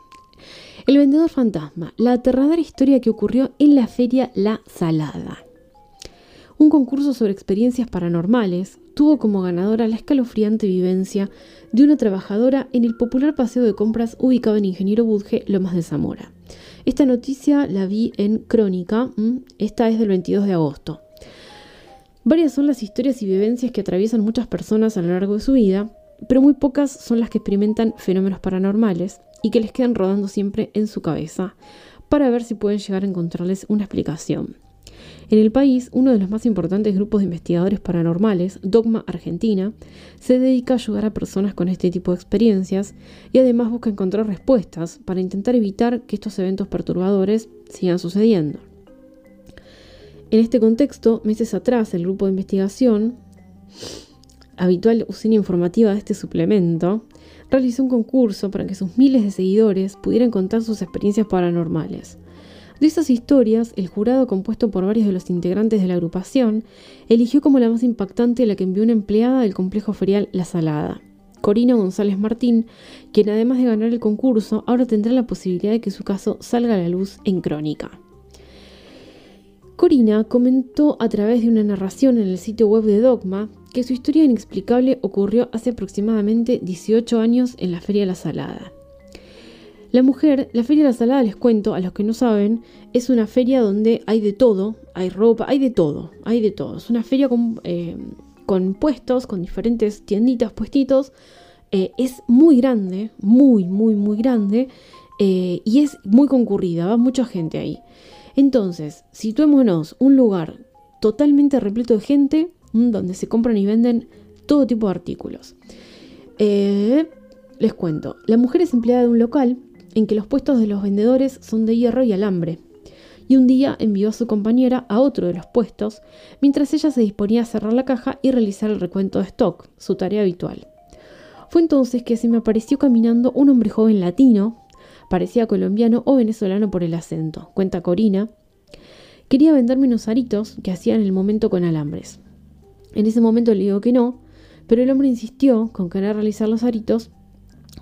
Speaker 1: El vendedor fantasma, la aterradora historia que ocurrió en la feria La Salada. Un concurso sobre experiencias paranormales tuvo como ganadora la escalofriante vivencia de una trabajadora en el popular paseo de compras ubicado en Ingeniero Budge, Lomas de Zamora. Esta noticia la vi en Crónica, esta es del 22 de agosto. Varias son las historias y vivencias que atraviesan muchas personas a lo largo de su vida, pero muy pocas son las que experimentan fenómenos paranormales y que les quedan rodando siempre en su cabeza para ver si pueden llegar a encontrarles una explicación. En el país, uno de los más importantes grupos de investigadores paranormales, Dogma Argentina, se dedica a ayudar a personas con este tipo de experiencias y además busca encontrar respuestas para intentar evitar que estos eventos perturbadores sigan sucediendo. En este contexto, meses atrás, el grupo de investigación, habitual usina informativa de este suplemento, realizó un concurso para que sus miles de seguidores pudieran contar sus experiencias paranormales. De esas historias, el jurado, compuesto por varios de los integrantes de la agrupación, eligió como la más impactante la que envió una empleada del complejo ferial La Salada. Corina González Martín, quien además de ganar el concurso, ahora tendrá la posibilidad de que su caso salga a la luz en crónica. Corina comentó a través de una narración en el sitio web de Dogma que su historia inexplicable ocurrió hace aproximadamente 18 años en la Feria La Salada. La mujer, la Feria de la Salada, les cuento, a los que no saben, es una feria donde hay de todo, hay ropa, hay de todo, hay de todo. Es una feria con, eh, puestos, con diferentes tienditas, puestitos. Eh, es muy grande, muy, muy, muy grande. Eh, y es muy concurrida, va mucha gente ahí. Entonces, situémonos un lugar totalmente repleto de gente, donde se compran y venden todo tipo de artículos. les cuento, la mujer es empleada de un local en que los puestos de los vendedores son de hierro y alambre. Y un día envió a su compañera a otro de los puestos, mientras ella se disponía a cerrar la caja y realizar el recuento de stock, su tarea habitual. Fue entonces que se me apareció caminando un hombre joven latino, parecía colombiano o venezolano por el acento, cuenta Corina. Quería venderme unos aritos que hacía en el momento con alambres. En ese momento le digo que no, pero el hombre insistió con querer realizar los aritos,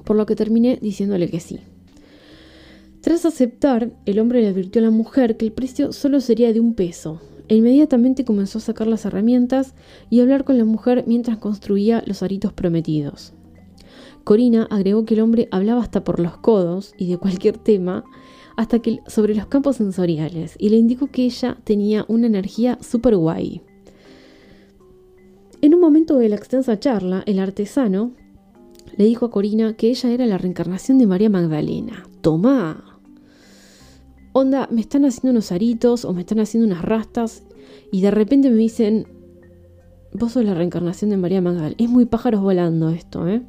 Speaker 1: por lo que terminé diciéndole que sí. Tras aceptar, el hombre le advirtió a la mujer que el precio solo sería de un peso, e inmediatamente comenzó a sacar las herramientas y a hablar con la mujer mientras construía los aritos prometidos. Corina agregó que el hombre hablaba hasta por los codos y de cualquier tema, hasta que sobre los campos sensoriales, y le indicó que ella tenía una energía super guay. En un momento de la extensa charla, el artesano le dijo a Corina que ella era la reencarnación de María Magdalena. ¡Tomá! Onda, me están haciendo unos aritos o me están haciendo unas rastas y de repente me dicen, vos sos la reencarnación de María Magdalena. Es muy pájaros volando esto, ¿eh?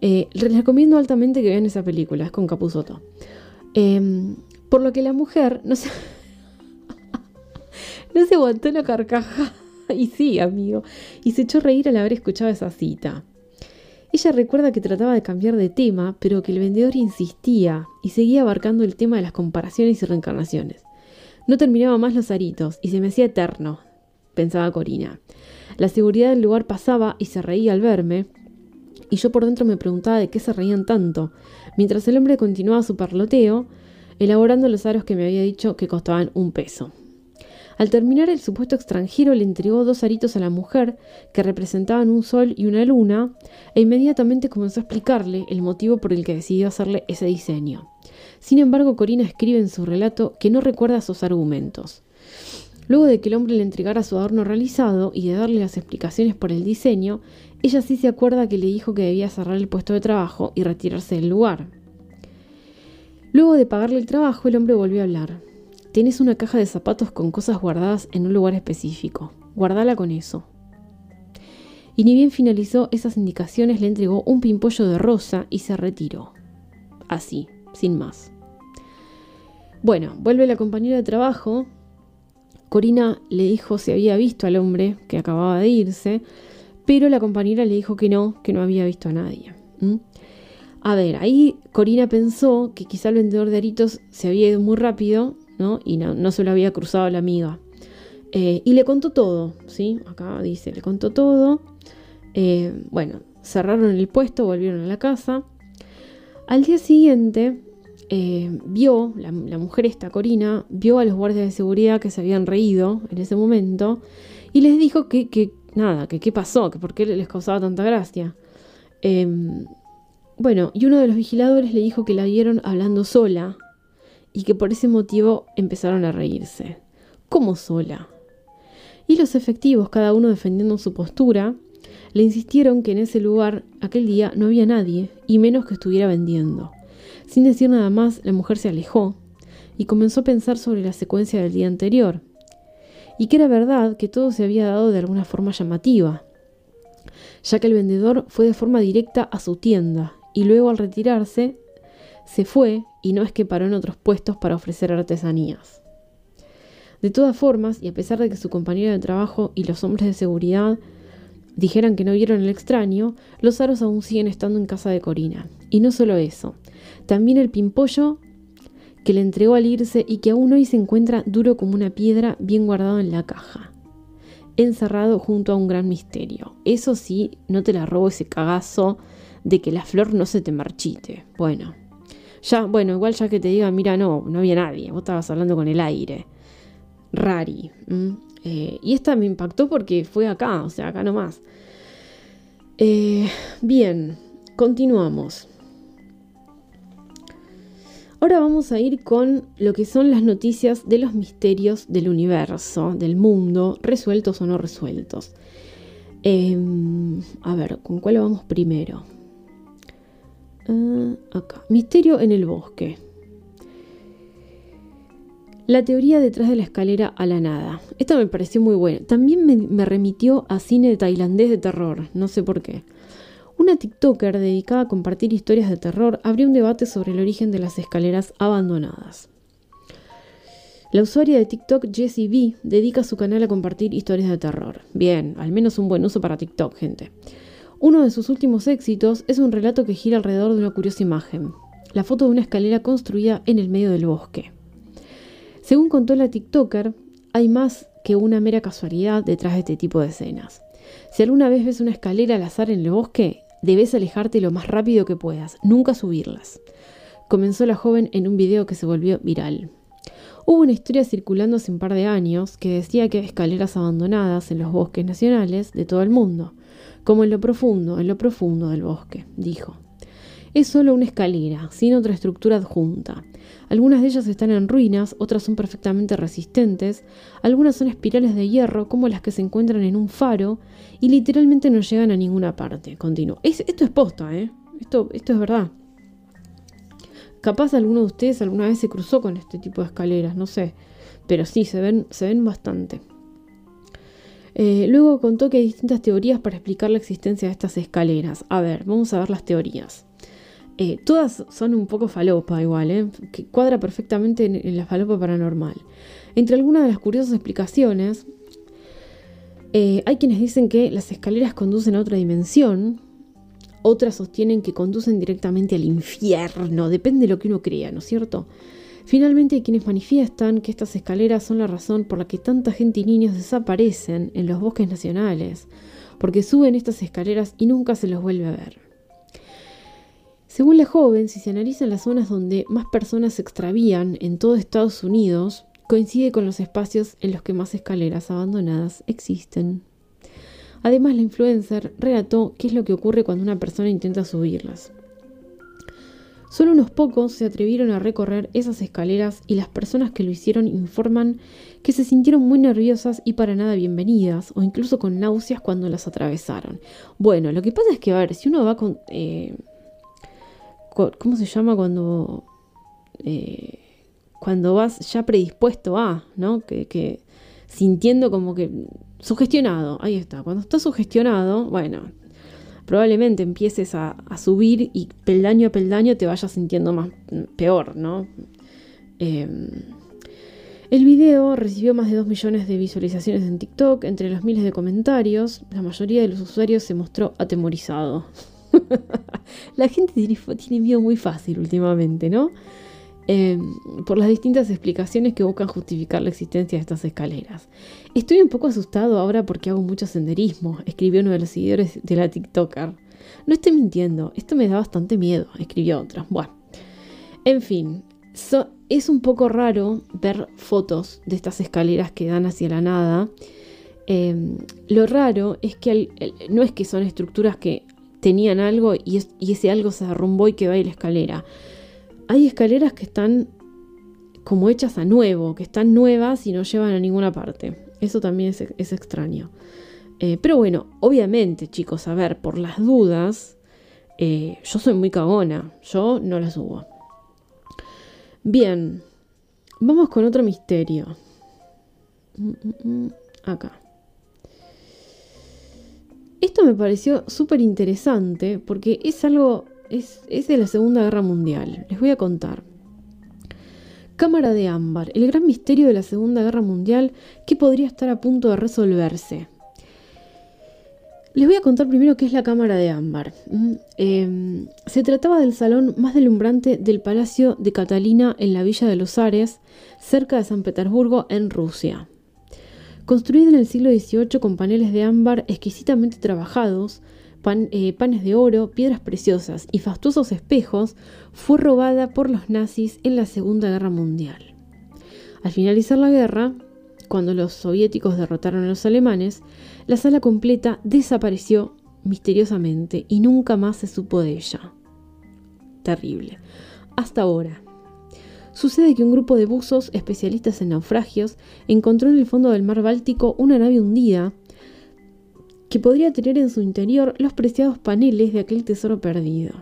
Speaker 1: eh les recomiendo altamente que vean esa película, es con Capuzoto. Em, por lo que la mujer no se, [LAUGHS] no se aguantó la carcaja. [LAUGHS] Y sí, amigo. Y se echó a reír al haber escuchado esa cita. Ella recuerda que trataba de cambiar de tema, pero que el vendedor insistía y seguía abarcando el tema de las comparaciones y reencarnaciones. No terminaba más los aritos y se me hacía eterno, pensaba Corina. La seguridad del lugar pasaba y se reía al verme, y yo por dentro me preguntaba de qué se reían tanto, mientras el hombre continuaba su parloteo, elaborando los aros que me había dicho que costaban un peso. Al terminar, el supuesto extranjero le entregó dos aritos a la mujer, que representaban un sol y una luna, e inmediatamente comenzó a explicarle el motivo por el que decidió hacerle ese diseño. Sin embargo, Corina escribe en su relato que no recuerda sus argumentos. Luego de que el hombre le entregara su adorno realizado y de darle las explicaciones por el diseño, ella sí se acuerda que le dijo que debía cerrar el puesto de trabajo y retirarse del lugar. Luego de pagarle el trabajo, el hombre volvió a hablar. Tienes una caja de zapatos con cosas guardadas en un lugar específico. Guardala con eso. Y ni bien finalizó esas indicaciones, le entregó un pimpollo de rosa y se retiró. Así, sin más. Bueno, vuelve la compañera de trabajo. Corina le dijo si había visto al hombre que acababa de irse, pero la compañera le dijo que no, que no había visto a nadie. A ver, ahí Corina pensó que quizá el vendedor de aritos se había ido muy rápido, ¿no? Y no, se lo había cruzado la amiga. Eh, y le contó todo, ¿sí? Acá dice, le contó todo. Eh, bueno, cerraron el puesto, volvieron a la casa. Al día siguiente, eh, vio, la, mujer esta, Corina, vio a los guardias de seguridad que se habían reído en ese momento y les dijo que, que nada, que qué pasó, que por qué les causaba tanta gracia. Em, bueno, y uno de los vigiladores le dijo que la vieron hablando sola y que por ese motivo empezaron a reírse. ¿Cómo sola? Y los efectivos, cada uno defendiendo su postura, le insistieron que en ese lugar aquel día no había nadie, y menos que estuviera vendiendo. Sin decir nada más, la mujer se alejó y comenzó a pensar sobre la secuencia del día anterior, y que era verdad que todo se había dado de alguna forma llamativa, ya que el vendedor fue de forma directa a su tienda y luego al retirarse se fue y no es que paró en otros puestos para ofrecer artesanías. De todas formas, y a pesar de que su compañero de trabajo y los hombres de seguridad dijeran que no vieron el extraño, los aros aún siguen estando en casa de Corina. Y no solo eso, también el pimpollo que le entregó al irse y que aún hoy se encuentra duro como una piedra bien guardado en la caja, encerrado junto a un gran misterio. Eso sí, no te la robo ese cagazo de que la flor no se te marchite. Bueno, ya, bueno, igual ya que te diga, mira, no, no había nadie, vos estabas hablando con el aire. Rari. Eh, y esta me impactó porque fue acá, o sea, acá nomás. Eh, bien, continuamos. Ahora vamos a ir con lo que son las noticias de los misterios del universo, del mundo, resueltos o no resueltos. Em, a ver, ¿con cuál vamos primero? Ah, acá. Misterio en el bosque. La teoría detrás de la escalera a la nada. Esta me pareció muy buena. También me, remitió a cine tailandés de terror, no sé por qué. Una TikToker dedicada a compartir historias de terror abrió un debate sobre el origen de las escaleras abandonadas. La usuaria de TikTok Jessie B dedica su canal a compartir historias de terror. Bien, al menos un buen uso para TikTok, gente. Uno de sus últimos éxitos es un relato que gira alrededor de una curiosa imagen, la foto de una escalera construida en el medio del bosque. Según contó la TikToker, hay más que una mera casualidad detrás de este tipo de escenas. Si alguna vez ves una escalera al azar en el bosque, debes alejarte lo más rápido que puedas, nunca subirlas. Comenzó la joven en un video que se volvió viral. Hubo una historia circulando hace un par de años que decía que hay escaleras abandonadas en los bosques nacionales de todo el mundo, como en lo profundo, en lo profundo del bosque, dijo. Es solo una escalera, sin otra estructura adjunta. Algunas de ellas están en ruinas, otras son perfectamente resistentes, algunas son espirales de hierro como las que se encuentran en un faro y literalmente no llegan a ninguna parte. Continuó. esto es posta, ¿eh? Esto, esto es verdad. Capaz alguno de ustedes alguna vez se cruzó con este tipo de escaleras, no sé. Pero sí, se ven, se ven bastante. Eh, luego contó que hay distintas teorías para explicar la existencia de estas escaleras. A ver, vamos a ver las teorías. Eh, todas son un poco falopa igual, ¿eh? que cuadra perfectamente en, la falopa paranormal. Entre algunas de las curiosas explicaciones, eh, hay quienes dicen que las escaleras conducen a otra dimensión, otras sostienen que conducen directamente al infierno, depende de lo que uno crea, ¿no es cierto? Finalmente hay quienes manifiestan que estas escaleras son la razón por la que tanta gente y niños desaparecen en los bosques nacionales, porque suben estas escaleras y nunca se los vuelve a ver. Según la joven, si se analizan las zonas donde más personas se extravían en todo Estados Unidos, coincide con los espacios en los que más escaleras abandonadas existen. Además, la influencer relató qué es lo que ocurre cuando una persona intenta subirlas. Solo unos pocos se atrevieron a recorrer esas escaleras y las personas que lo hicieron informan que se sintieron muy nerviosas y para nada bienvenidas o incluso con náuseas cuando las atravesaron. Bueno, lo que pasa es que, a ver, si uno va con... Eh, ¿Cómo se llama cuando... Eh, cuando vas ya predispuesto a, ¿no? Que, sintiendo como que sugestionado, ahí está, cuando estás sugestionado, bueno, probablemente empieces a, subir y peldaño a peldaño te vayas sintiendo más peor, ¿no? Em, el video recibió más de 2 millones de visualizaciones en TikTok, entre los miles de comentarios, la mayoría de los usuarios se mostró atemorizado. [LAUGHS] la gente tiene, tiene miedo muy fácil últimamente, ¿no? Em, por las distintas explicaciones que buscan justificar la existencia de estas escaleras. Estoy un poco asustado ahora porque hago mucho senderismo, escribió uno de los seguidores de la TikToker. No estoy mintiendo, esto me da bastante miedo, escribió otra. Bueno, en fin, es un poco raro ver fotos de estas escaleras que dan hacia la nada. Em, lo raro es que no es que son estructuras que tenían algo y, y ese algo se derrumbó y quedó ahí la escalera hay escaleras que están como hechas a nuevo, que están nuevas y no llevan a ninguna parte. Eso también es, extraño. Eh, pero bueno, obviamente, chicos, a ver, por las dudas, eh, yo soy muy cagona, yo no las subo. Bien, vamos con otro misterio. Mm, mm, mm, acá. Esto me pareció súper interesante porque es algo es, de la Segunda Guerra Mundial. Les voy a contar. Cámara de ámbar, el gran misterio de la Segunda Guerra Mundial que podría estar a punto de resolverse. Les voy a contar primero qué es la Cámara de ámbar. Mm, em, se trataba del salón más delumbrante del Palacio de Catalina en la Villa de los Ares, cerca de San Petersburgo, en Rusia. Construida en el siglo XVIII con paneles de ámbar exquisitamente trabajados, eh, panes de oro, piedras preciosas y fastuosos espejos, fue robada por los nazis en la Segunda Guerra Mundial. Al finalizar la guerra, cuando los soviéticos derrotaron a los alemanes, la sala completa desapareció misteriosamente y nunca más se supo de ella. Terrible. Hasta ahora. Sucede que un grupo de buzos especialistas en naufragios encontró en el fondo del mar Báltico una nave hundida que podría tener en su interior los preciados paneles de aquel tesoro perdido.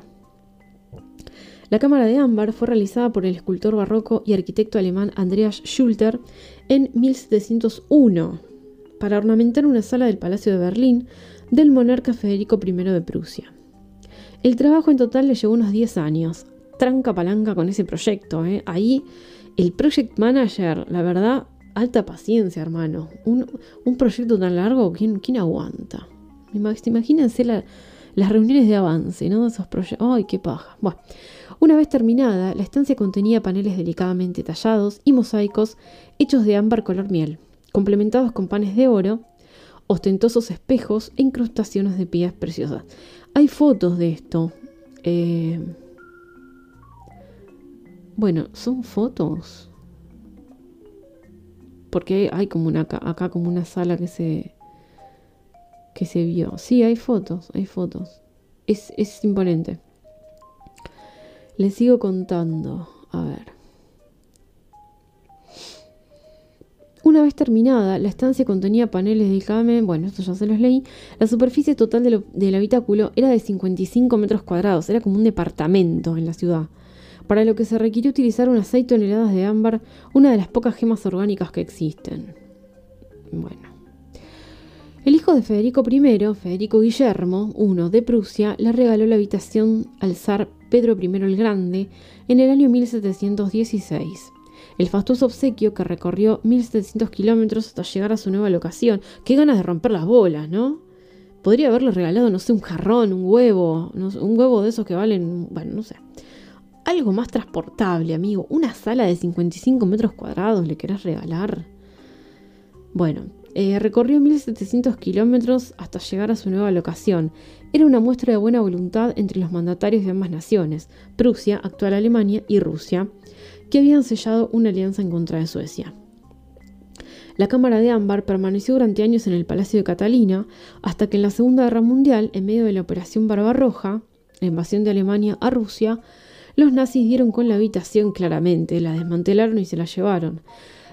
Speaker 1: La cámara de ámbar fue realizada por el escultor barroco y arquitecto alemán Andreas Schulter en 1701 para ornamentar una sala del Palacio de Berlín del monarca Federico I de Prusia. El trabajo en total le llevó unos 10 años. Tranca palanca con ese proyecto. ¿eh? Ahí el project manager, la verdad, alta paciencia, hermano. Un, proyecto tan largo, ¿quién, quién aguanta? Imagínense las reuniones de avance, ¿no? Esos proyectos. ¡Ay, qué paja! Bueno, una vez terminada, la estancia contenía paneles delicadamente tallados y mosaicos hechos de ámbar color miel, complementados con panes de oro, ostentosos espejos e incrustaciones de piedras preciosas. Hay fotos de esto. Eh, bueno, son fotos porque hay como una acá como una sala que se que se vio. Sí, hay fotos, hay fotos. Es, es imponente. Les sigo contando. A ver. Una vez terminada, la estancia contenía paneles de came, bueno, esto ya se los leí. La superficie total del habitáculo era de 55 metros cuadrados, era como un departamento en la ciudad para lo que se requirió utilizar unas 6 toneladas de ámbar, una de las pocas gemas orgánicas que existen. Bueno. El hijo de Federico I, Federico Guillermo I de Prusia, le regaló la habitación al zar Pedro I el Grande en el año 1716. El fastuoso obsequio que recorrió 1700 kilómetros hasta llegar a su nueva locación. Qué ganas de romper las bolas, ¿no? Podría haberle regalado, no sé, un jarrón, un huevo, un huevo de esos que valen, bueno, no sé algo más transportable, amigo. Una sala de 55 metros cuadrados le querés regalar. Bueno, eh, recorrió 1700 kilómetros hasta llegar a su nueva locación. Era una muestra de buena voluntad entre los mandatarios de ambas naciones, Prusia, actual Alemania, y Rusia, que habían sellado una alianza en contra de Suecia. La Cámara de Ámbar permaneció durante años en el Palacio de Catalina, hasta que en la Segunda Guerra Mundial, en medio de la Operación Barbarroja, la invasión de Alemania a Rusia, Los nazis dieron con la habitación claramente, la desmantelaron y se la llevaron.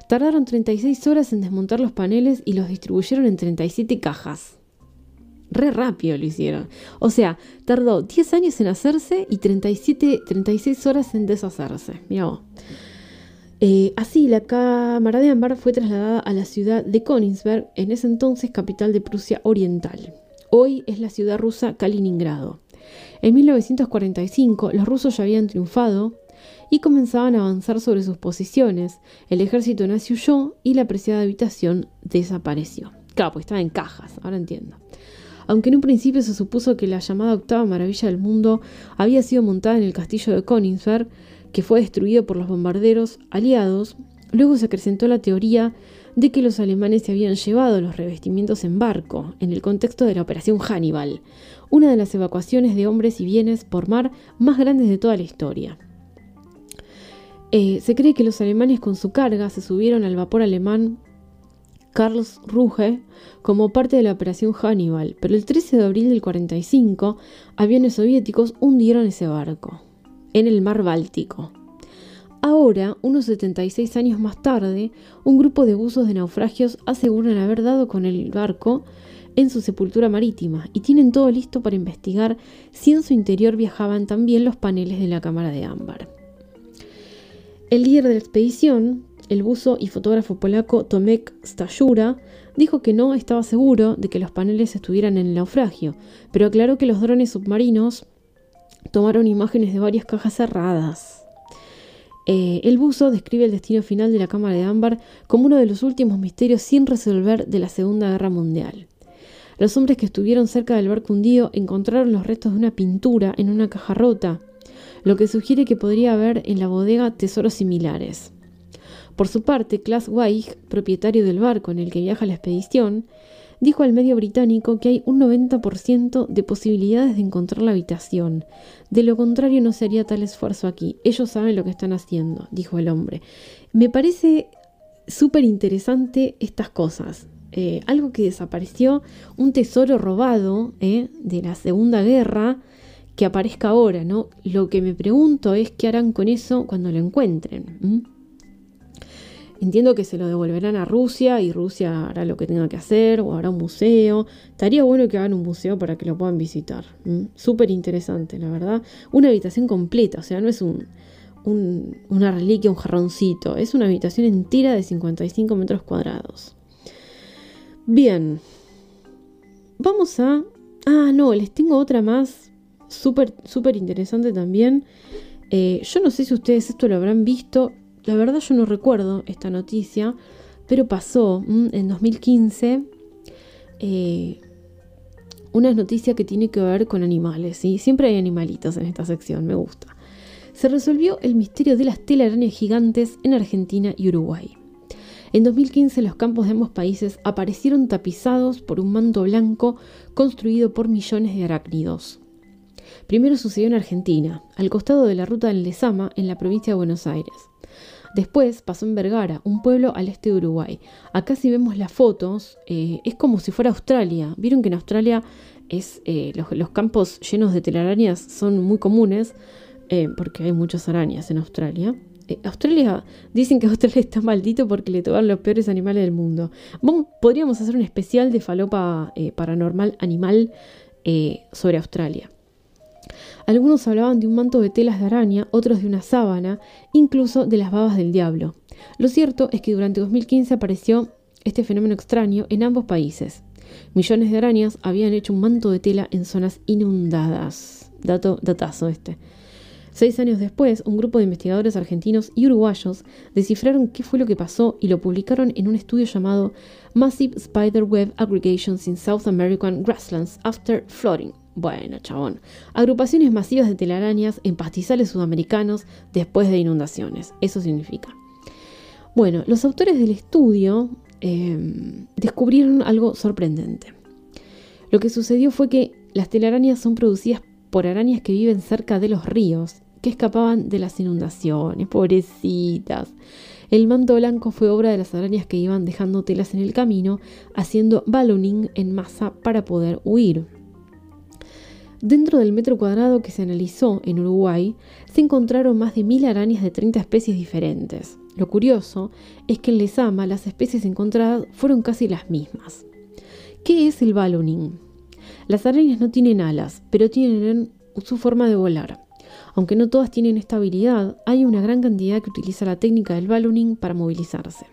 Speaker 1: Tardaron 36 horas en desmontar los paneles y los distribuyeron en 37 cajas. Re rápido lo hicieron. O sea, tardó 10 años en hacerse y 37, 36 horas en deshacerse. Mira eh, así, la cámara de ámbar fue trasladada a la ciudad de Königsberg, en ese entonces capital de Prusia Oriental. Hoy es la ciudad rusa Kaliningrado. En 1945 los rusos ya habían triunfado y comenzaban a avanzar sobre sus posiciones. El ejército nazi huyó y la preciada habitación desapareció. Claro, pues estaba en cajas, ahora entiendo. Aunque en un principio se supuso que la llamada octava maravilla del mundo había sido montada en el castillo de Königsberg, que fue destruido por los bombarderos aliados, luego se acrecentó la teoría de que los alemanes se habían llevado los revestimientos en barco, en el contexto de la Operación Hannibal, una de las evacuaciones de hombres y bienes por mar más grandes de toda la historia. Eh, se cree que los alemanes con su carga se subieron al vapor alemán Carlos Ruge como parte de la Operación Hannibal, pero el 13 de abril del 45 aviones soviéticos hundieron ese barco en el mar Báltico. Ahora, unos 76 años más tarde, un grupo de buzos de naufragios aseguran haber dado con el barco en su sepultura marítima y tienen todo listo para investigar si en su interior viajaban también los paneles de la cámara de ámbar. El líder de la expedición, el buzo y fotógrafo polaco Tomek Stajura, dijo que no estaba seguro de que los paneles estuvieran en el naufragio, pero aclaró que los drones submarinos tomaron imágenes de varias cajas cerradas. Eh, el buzo describe el destino final de la cámara de ámbar como uno de los últimos misterios sin resolver de la Segunda Guerra Mundial. Los hombres que estuvieron cerca del barco hundido encontraron los restos de una pintura en una caja rota, lo que sugiere que podría haber en la bodega tesoros similares. Por su parte, Klaas Weich, propietario del barco en el que viaja la expedición, dijo al medio británico que hay un 90% de posibilidades de encontrar la habitación. De lo contrario no se haría tal esfuerzo aquí. Ellos saben lo que están haciendo, dijo el hombre. Me parece súper interesante estas cosas. Eh, algo que desapareció, un tesoro robado eh, de la Segunda Guerra que aparezca ahora, ¿no? Lo que me pregunto es qué harán con eso cuando lo encuentren. Entiendo que se lo devolverán a Rusia y Rusia hará lo que tenga que hacer o hará un museo. Estaría bueno que hagan un museo para que lo puedan visitar. Súper interesante, la verdad. Una habitación completa, o sea, no es un, una reliquia, un jarroncito. Es una habitación entera de 55 metros cuadrados. Bien. Vamos a... Ah, no, les tengo otra más. Súper, súper interesante también. Eh, yo no sé si ustedes esto lo habrán visto la verdad yo no recuerdo esta noticia, pero pasó en 2015 eh, una noticia que tiene que ver con animales, ¿sí? Siempre hay animalitos en esta sección, me gusta. Se resolvió el misterio de las telarañas gigantes en Argentina y Uruguay. En 2015 los campos de ambos países aparecieron tapizados por un manto blanco construido por millones de arácnidos. Primero sucedió en Argentina, al costado de la ruta del Lezama, en la provincia de Buenos Aires. Después pasó en Vergara, un pueblo al este de Uruguay. Acá si vemos las fotos, eh, es como si fuera Australia. Vieron que en Australia eh, los, campos llenos de telarañas son muy comunes, eh, porque hay muchas arañas en Australia. Australia, dicen que Australia está maldito porque le tocan los peores animales del mundo. Bueno, podríamos hacer un especial de falopa paranormal animal sobre Australia. Algunos hablaban de un manto de telas de araña, otros de una sábana, incluso de las babas del diablo. Lo cierto es que durante 2015 apareció este fenómeno extraño en ambos países. Millones de arañas habían hecho un manto de tela en zonas inundadas. Dato, datazo este. Seis años después, un grupo de investigadores argentinos y uruguayos descifraron qué fue lo que pasó y lo publicaron en un estudio llamado Massive Spider Web Aggregations in South American Grasslands After Flooding, bueno, chabón. Agrupaciones masivas de telarañas en pastizales sudamericanos después de inundaciones. Eso significa. Bueno, los autores del estudio em, descubrieron algo sorprendente. Lo que sucedió fue que las telarañas son producidas por arañas que viven cerca de los ríos, que escapaban de las inundaciones, pobrecitas. El manto blanco fue obra de las arañas que iban dejando telas en el camino, haciendo ballooning en masa para poder huir. Dentro del metro cuadrado que se analizó en Uruguay, se encontraron más de mil arañas de 30 especies diferentes. Lo curioso es que en Lesama las especies encontradas fueron casi las mismas. ¿Qué es el ballooning? Las arañas no tienen alas, pero tienen su forma de volar. Aunque no todas tienen esta habilidad, hay una gran cantidad que utiliza la técnica del ballooning para movilizarse.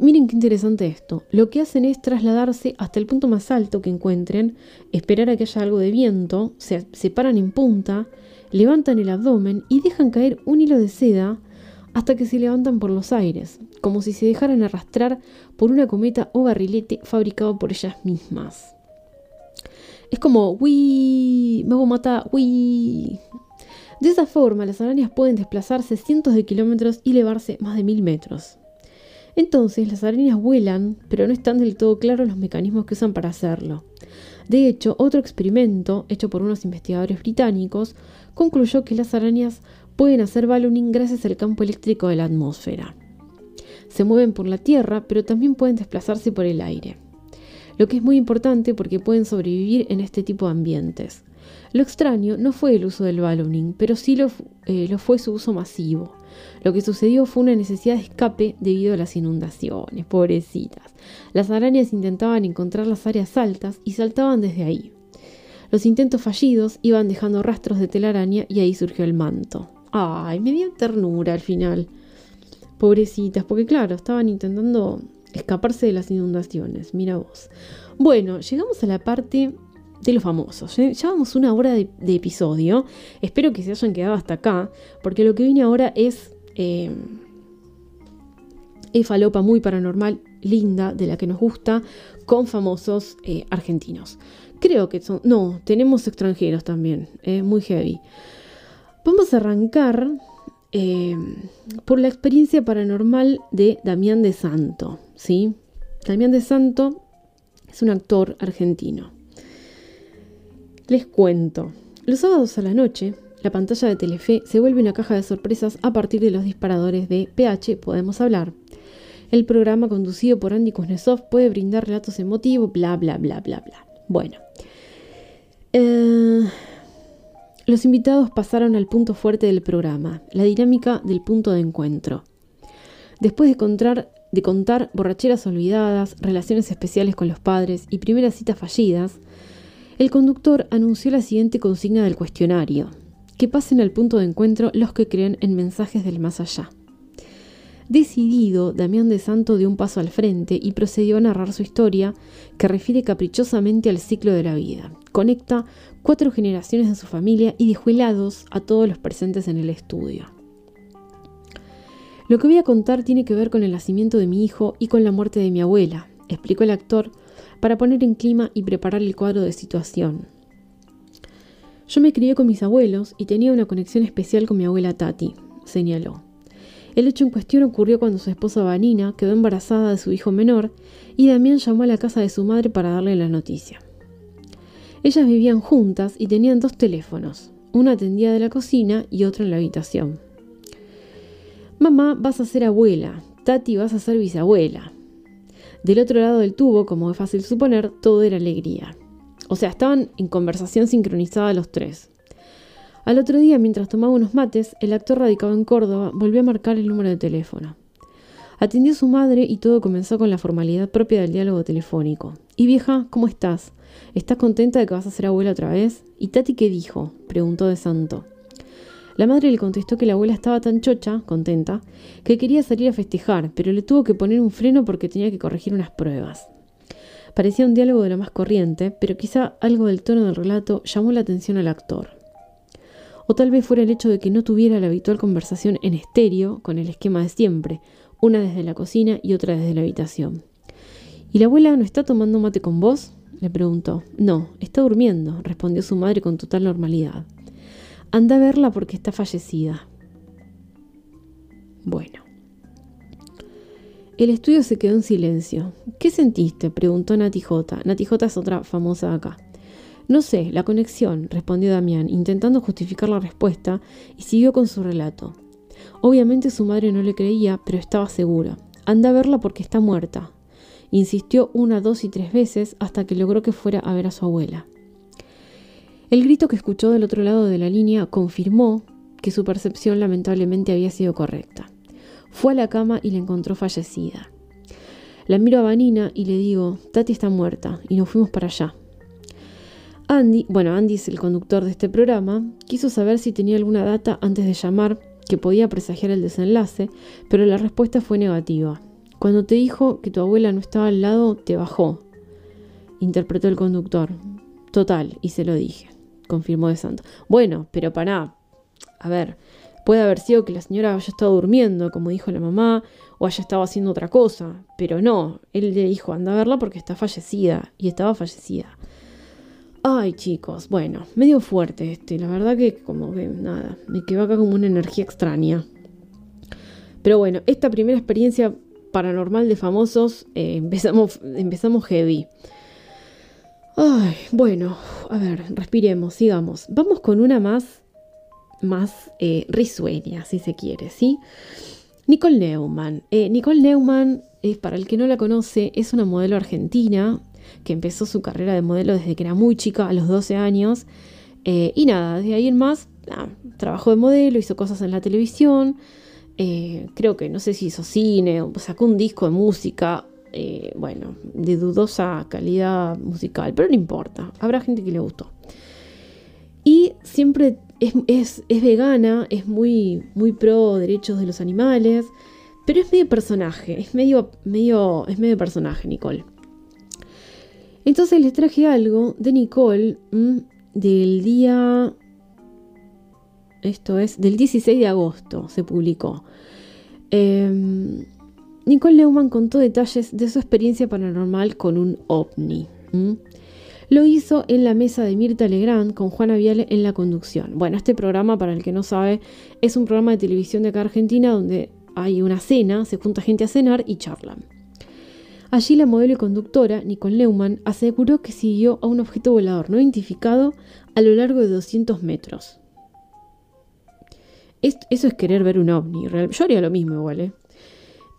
Speaker 1: miren qué interesante esto. Lo que hacen es trasladarse hasta el punto más alto que encuentren, esperar a que haya algo de viento, se separan en punta, levantan el abdomen y dejan caer un hilo de seda hasta que se levantan por los aires, como si se dejaran arrastrar por una cometa o barrilete fabricado por ellas mismas. Es como, uy, me hago matar, uy. De esa forma, las arañas pueden desplazarse cientos de kilómetros y elevarse más de mil metros. Entonces, las arañas vuelan, pero no están del todo claros los mecanismos que usan para hacerlo. De hecho, otro experimento, hecho por unos investigadores británicos, concluyó que las arañas pueden hacer ballooning gracias al campo eléctrico de la atmósfera. Se mueven por la tierra, pero también pueden desplazarse por el aire. Lo que es muy importante porque pueden sobrevivir en este tipo de ambientes. Lo extraño no fue el uso del ballooning, pero sí lo, eh, lo, fue su uso masivo. Lo que sucedió fue una necesidad de escape debido a las inundaciones, pobrecitas. Las arañas intentaban encontrar las áreas altas y saltaban desde ahí. Los intentos fallidos iban dejando rastros de telaraña y ahí surgió el manto. Ay, me dio ternura al final. Pobrecitas, porque claro, estaban intentando escaparse de las inundaciones. Mira vos. Bueno, llegamos a la parte de los famosos. Llevamos una hora de, episodio. Espero que se hayan quedado hasta acá, porque lo que viene ahora es. Eh, falopa muy paranormal, linda, de la que nos gusta, con famosos eh, argentinos. Creo que son. No, tenemos extranjeros también. Eh, muy heavy. Vamos a arrancar eh, por la experiencia paranormal de Damián de Santo. ¿Sí? Damián de Santo es un actor argentino. Les cuento. Los sábados a la noche, la pantalla de Telefe se vuelve una caja de sorpresas a partir de los disparadores de PH Podemos Hablar. El programa conducido por Andy Kuznetsov puede brindar relatos emotivos, bla, bla, bla, bla, bla. Bueno. Eh, los invitados pasaron al punto fuerte del programa, la dinámica del punto de encuentro. Después de contar, de contar borracheras olvidadas, relaciones especiales con los padres y primeras citas fallidas, el conductor anunció la siguiente consigna del cuestionario, que pasen al punto de encuentro los que creen en mensajes del más allá. Decidido, Damián de Santo dio un paso al frente y procedió a narrar su historia, que refiere caprichosamente al ciclo de la vida. Conecta cuatro generaciones de su familia y dejó helados a todos los presentes en el estudio. Lo que voy a contar tiene que ver con el nacimiento de mi hijo y con la muerte de mi abuela, explicó el actor, para poner en clima y preparar el cuadro de situación. Yo me crié con mis abuelos y tenía una conexión especial con mi abuela Tati, señaló. El hecho en cuestión ocurrió cuando su esposa Vanina quedó embarazada de su hijo menor y Damián llamó a la casa de su madre para darle la noticia. Ellas vivían juntas y tenían dos teléfonos, una atendía de la cocina y otro en la habitación. Mamá, vas a ser abuela, Tati, vas a ser bisabuela. Del otro lado del tubo, como es fácil suponer, todo era alegría. O sea, estaban en conversación sincronizada los tres. Al otro día, mientras tomaba unos mates, el actor radicado en Córdoba volvió a marcar el número de teléfono. Atendió a su madre y todo comenzó con la formalidad propia del diálogo telefónico. ¿Y vieja, cómo estás? ¿Estás contenta de que vas a ser abuela otra vez? ¿Y Tati qué dijo? preguntó de Santo. La madre le contestó que la abuela estaba tan chocha, contenta, que quería salir a festejar, pero le tuvo que poner un freno porque tenía que corregir unas pruebas. Parecía un diálogo de lo más corriente, pero quizá algo del tono del relato llamó la atención al actor o tal vez fuera el hecho de que no tuviera la habitual conversación en estéreo con el esquema de siempre, una desde la cocina y otra desde la habitación. ¿Y la abuela no está tomando mate con vos? le preguntó. No, está durmiendo, respondió su madre con total normalidad. Anda a verla porque está fallecida. Bueno. El estudio se quedó en silencio. ¿Qué sentiste? preguntó Nati J. Nati J es otra famosa acá. No sé, la conexión, respondió Damián, intentando justificar la respuesta, y siguió con su relato. Obviamente su madre no le creía, pero estaba segura. Anda a verla porque está muerta. Insistió una, dos y tres veces hasta que logró que fuera a ver a su abuela. El grito que escuchó del otro lado de la línea confirmó que su percepción lamentablemente había sido correcta. Fue a la cama y la encontró fallecida. La miro a Vanina y le digo, Tati está muerta, y nos fuimos para allá. Andy, bueno, Andy es el conductor de este programa, quiso saber si tenía alguna data antes de llamar que podía presagiar el desenlace, pero la respuesta fue negativa. Cuando te dijo que tu abuela no estaba al lado, te bajó, interpretó el conductor. Total, y se lo dije, confirmó De Santo. Bueno, pero para, a ver, puede haber sido que la señora haya estado durmiendo, como dijo la mamá, o haya estado haciendo otra cosa, pero no, él le dijo, anda a verla porque está fallecida, y estaba fallecida. Ay, chicos, bueno, medio fuerte este, la verdad que como que nada, me quedó acá como una energía extraña. Pero bueno, esta primera experiencia paranormal de famosos eh, empezamos, empezamos heavy. Ay, bueno, a ver, respiremos, sigamos. Vamos con una más, más eh, risueña, si se quiere, ¿sí? Nicole Neumann. Eh, Nicole Neumann, para el que no la conoce, es una modelo argentina que empezó su carrera de modelo desde que era muy chica, a los 12 años. Eh, y nada, desde ahí en más, trabajó de modelo, hizo cosas en la televisión. Eh, creo que no sé si hizo cine, sacó un disco de música. Eh, bueno, de dudosa calidad musical, pero no importa, habrá gente que le gustó. Y siempre es, vegana, es muy, muy pro derechos de los animales, pero es medio personaje, es medio, medio, es medio personaje, Nicole. Entonces les traje algo de Nicole del día... Esto es, del 16 de agosto se publicó. Em, Nicole Neumann contó detalles de su experiencia paranormal con un ovni. Lo hizo en la mesa de Mirta Legrand con Juana Viale en la conducción. Bueno, este programa, para el que no sabe, es un programa de televisión de acá Argentina donde hay una cena, se junta gente a cenar y charlan. Allí la modelo y conductora, Nicole Neumann, aseguró que siguió a un objeto volador no identificado a lo largo de 200 metros. eso es querer ver un ovni. Yo haría lo mismo igual, ¿eh?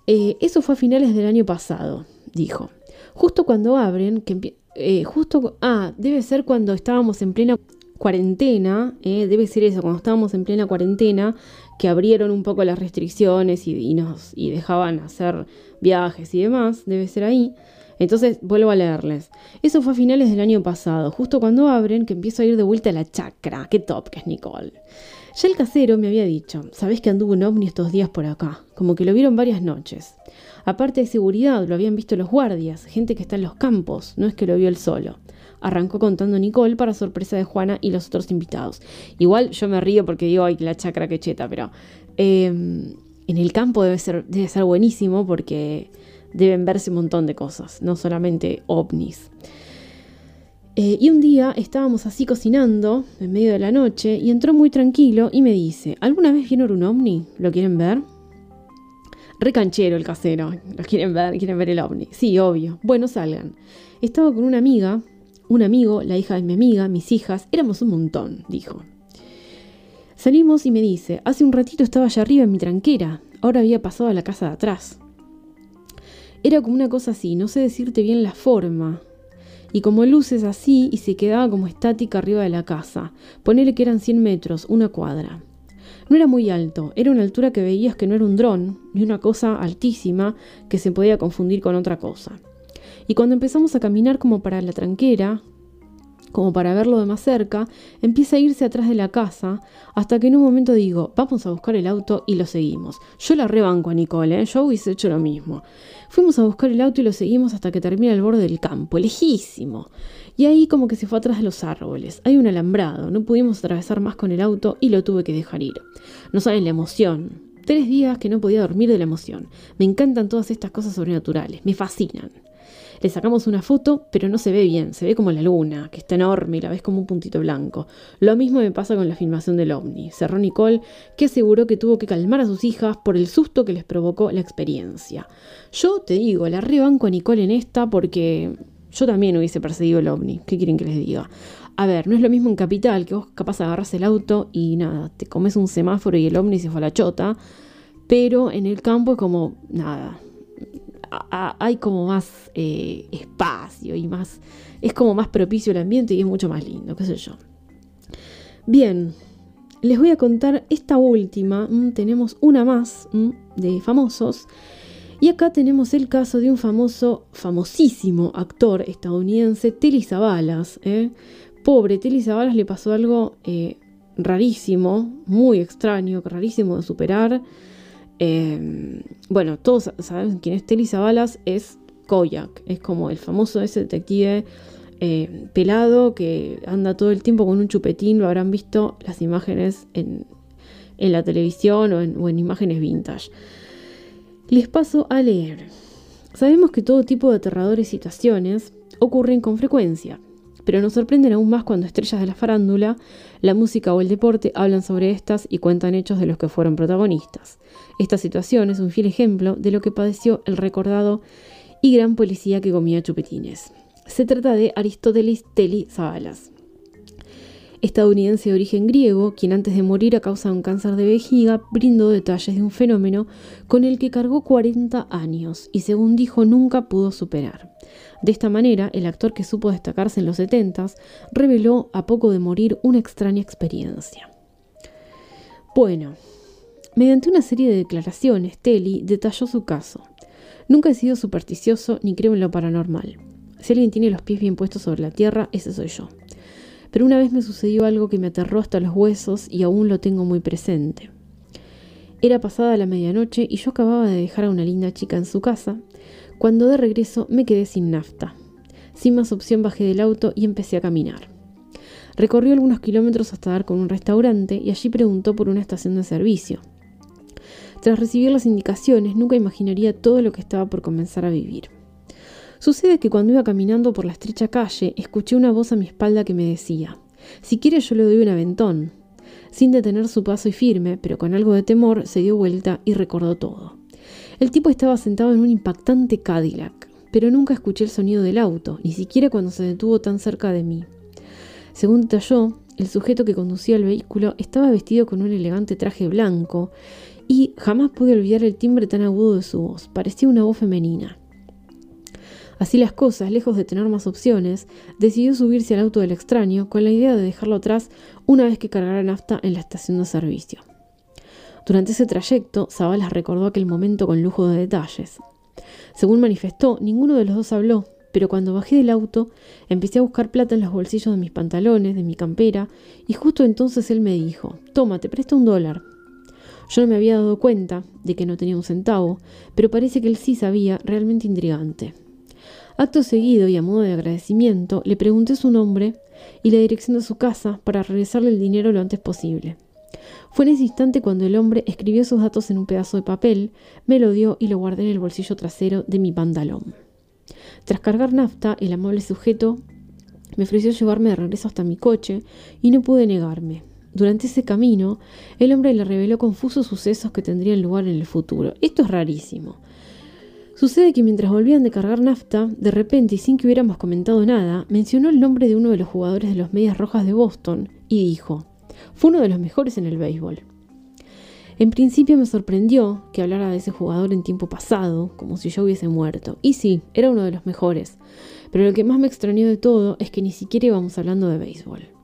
Speaker 1: ¿Eh? Eso fue a finales del año pasado, dijo. Justo cuando abren, que eh, justo, ah, debe ser cuando estábamos en plena cuarentena, eh, debe ser eso, cuando estábamos en plena cuarentena, que abrieron un poco las restricciones y, nos y dejaban hacer viajes y demás, debe ser ahí. Entonces vuelvo a leerles. Eso fue a finales del año pasado, justo cuando abren, que empiezo a ir de vuelta a la chacra. Qué top que es Nicole. Ya el casero me había dicho, sabés que anduvo un ovni estos días por acá, como que lo vieron varias noches. Aparte de seguridad, lo habían visto los guardias, gente que está en los campos, no es que lo vio él solo arrancó contando Nicole para sorpresa de Juana y los otros invitados. Igual yo me río porque digo, ay, la chacra que cheta, pero em, en el campo debe ser, debe ser buenísimo porque deben verse un montón de cosas, no solamente ovnis. Eh, y un día estábamos así cocinando en medio de la noche y entró muy tranquilo y me dice, ¿alguna vez vieron un ovni? ¿Lo quieren ver? Recanchero el casero, ¿lo quieren ver? ¿Quieren ver el ovni? Sí, obvio. Bueno, salgan. Estaba con una amiga un amigo, la hija de mi amiga, mis hijas, éramos un montón, dijo. Salimos y me dice, hace un ratito estaba allá arriba en mi tranquera, ahora había pasado a la casa de atrás. Era como una cosa así, no sé decirte bien la forma. Y como luces así y se quedaba como estática arriba de la casa. Ponele que eran 100 metros, una cuadra. No era muy alto, era una altura que veías que no era un dron, ni una cosa altísima que se podía confundir con otra cosa. Y cuando empezamos a caminar como para la tranquera, como para verlo de más cerca, empieza a irse atrás de la casa, hasta que en un momento digo, vamos a buscar el auto y lo seguimos. Yo la rebanco a Nicole, ¿eh? yo hubiese hecho lo mismo. Fuimos a buscar el auto y lo seguimos hasta que termina el borde del campo, lejísimo. Y ahí como que se fue atrás de los árboles. Hay un alambrado, no pudimos atravesar más con el auto y lo tuve que dejar ir. No saben la emoción. Tres días que no podía dormir de la emoción. Me encantan todas estas cosas sobrenaturales, me fascinan. Le sacamos una foto, pero no se ve bien, se ve como la luna, que está enorme y la ves como un puntito blanco. Lo mismo me pasa con la filmación del ovni. Cerró Nicole, que aseguró que tuvo que calmar a sus hijas por el susto que les provocó la experiencia. Yo te digo, la rebanco a Nicole en esta porque yo también hubiese perseguido el ovni. ¿Qué quieren que les diga? A ver, no es lo mismo en Capital, que vos capaz agarras el auto y nada, te comes un semáforo y el ovni se fue a la chota. Pero en el campo es como, nada, hay como más eh, espacio y más, es como más propicio el ambiente y es mucho más lindo, qué sé yo. Bien, les voy a contar esta última. Mm, tenemos una más mm, de famosos. Y acá tenemos el caso de un famoso, famosísimo actor estadounidense, Telly Savalas. ¿eh? Pobre, Telly Savalas le pasó algo eh, rarísimo, muy extraño, rarísimo de superar. Eh, bueno, todos saben quién es Telly Savalas, es Koyak, es como el famoso ese detective eh, pelado que anda todo el tiempo con un chupetín, lo habrán visto las imágenes en, la televisión o en, o en imágenes vintage. Les paso a leer. Sabemos que todo tipo de aterradores situaciones ocurren con frecuencia, pero nos sorprenden aún más cuando estrellas de la farándula, la música o el deporte hablan sobre estas y cuentan hechos de los que fueron protagonistas. Esta situación es un fiel ejemplo de lo que padeció el recordado y gran policía que comía chupetines. Se trata de Aristóteles Teli Savalas, estadounidense de origen griego, quien antes de morir a causa de un cáncer de vejiga brindó detalles de un fenómeno con el que cargó 40 años y según dijo nunca pudo superar. De esta manera, el actor que supo destacarse en los 70 reveló a poco de morir una extraña experiencia. Bueno, mediante una serie de declaraciones, Telly detalló su caso. Nunca he sido supersticioso ni creo en lo paranormal. Si alguien tiene los pies bien puestos sobre la tierra, ese soy yo. Pero una vez me sucedió algo que me aterró hasta los huesos y aún lo tengo muy presente. Era pasada la medianoche y yo acababa de dejar a una linda chica en su casa, cuando de regreso me quedé sin nafta. Sin más opción bajé del auto y empecé a caminar. Recorrió algunos kilómetros hasta dar con un restaurante y allí preguntó por una estación de servicio. Tras recibir las indicaciones, nunca imaginaría todo lo que estaba por comenzar a vivir. Sucede que cuando iba caminando por la estrecha calle, escuché una voz a mi espalda que me decía, si quiere yo le doy un aventón. Sin detener su paso y firme, pero con algo de temor, se dio vuelta y recordó todo. El tipo estaba sentado en un impactante Cadillac, pero nunca escuché el sonido del auto, ni siquiera cuando se detuvo tan cerca de mí. Según detalló, el sujeto que conducía el vehículo estaba vestido con un elegante traje blanco y jamás pude olvidar el timbre tan agudo de su voz. Parecía una voz femenina. Así las cosas, lejos de tener más opciones, decidió subirse al auto del extraño con la idea de dejarlo atrás una vez que cargara nafta en la estación de servicio. Durante ese trayecto, Zabalas recordó aquel momento con lujo de detalles. Según manifestó, ninguno de los dos habló, pero cuando bajé del auto, empecé a buscar plata en los bolsillos de mis pantalones, de mi campera, y justo entonces él me dijo, toma, te presto un dólar. Yo no me había dado cuenta de que no tenía un centavo, pero parece que él sí sabía, realmente intrigante. Acto seguido y a modo de agradecimiento, le pregunté su nombre y la dirección de su casa para regresarle el dinero lo antes posible. Fue en ese instante cuando el hombre escribió sus datos en un pedazo de papel, me lo dio y lo guardé en el bolsillo trasero de mi pantalón. Tras cargar nafta, el amable sujeto me ofreció llevarme de regreso hasta mi coche y no pude negarme. Durante ese camino, el hombre le reveló confusos sucesos que tendrían lugar en el futuro. Esto es rarísimo. Sucede que mientras volvían de cargar nafta, de repente y sin que hubiéramos comentado nada, mencionó el nombre de uno de los jugadores de los Medias Rojas de Boston y dijo, fue uno de los mejores en el béisbol. En principio me sorprendió que hablara de ese jugador en tiempo pasado, como si yo hubiese muerto. Y sí, era uno de los mejores. Pero lo que más me extrañó de todo es que ni siquiera íbamos hablando de béisbol.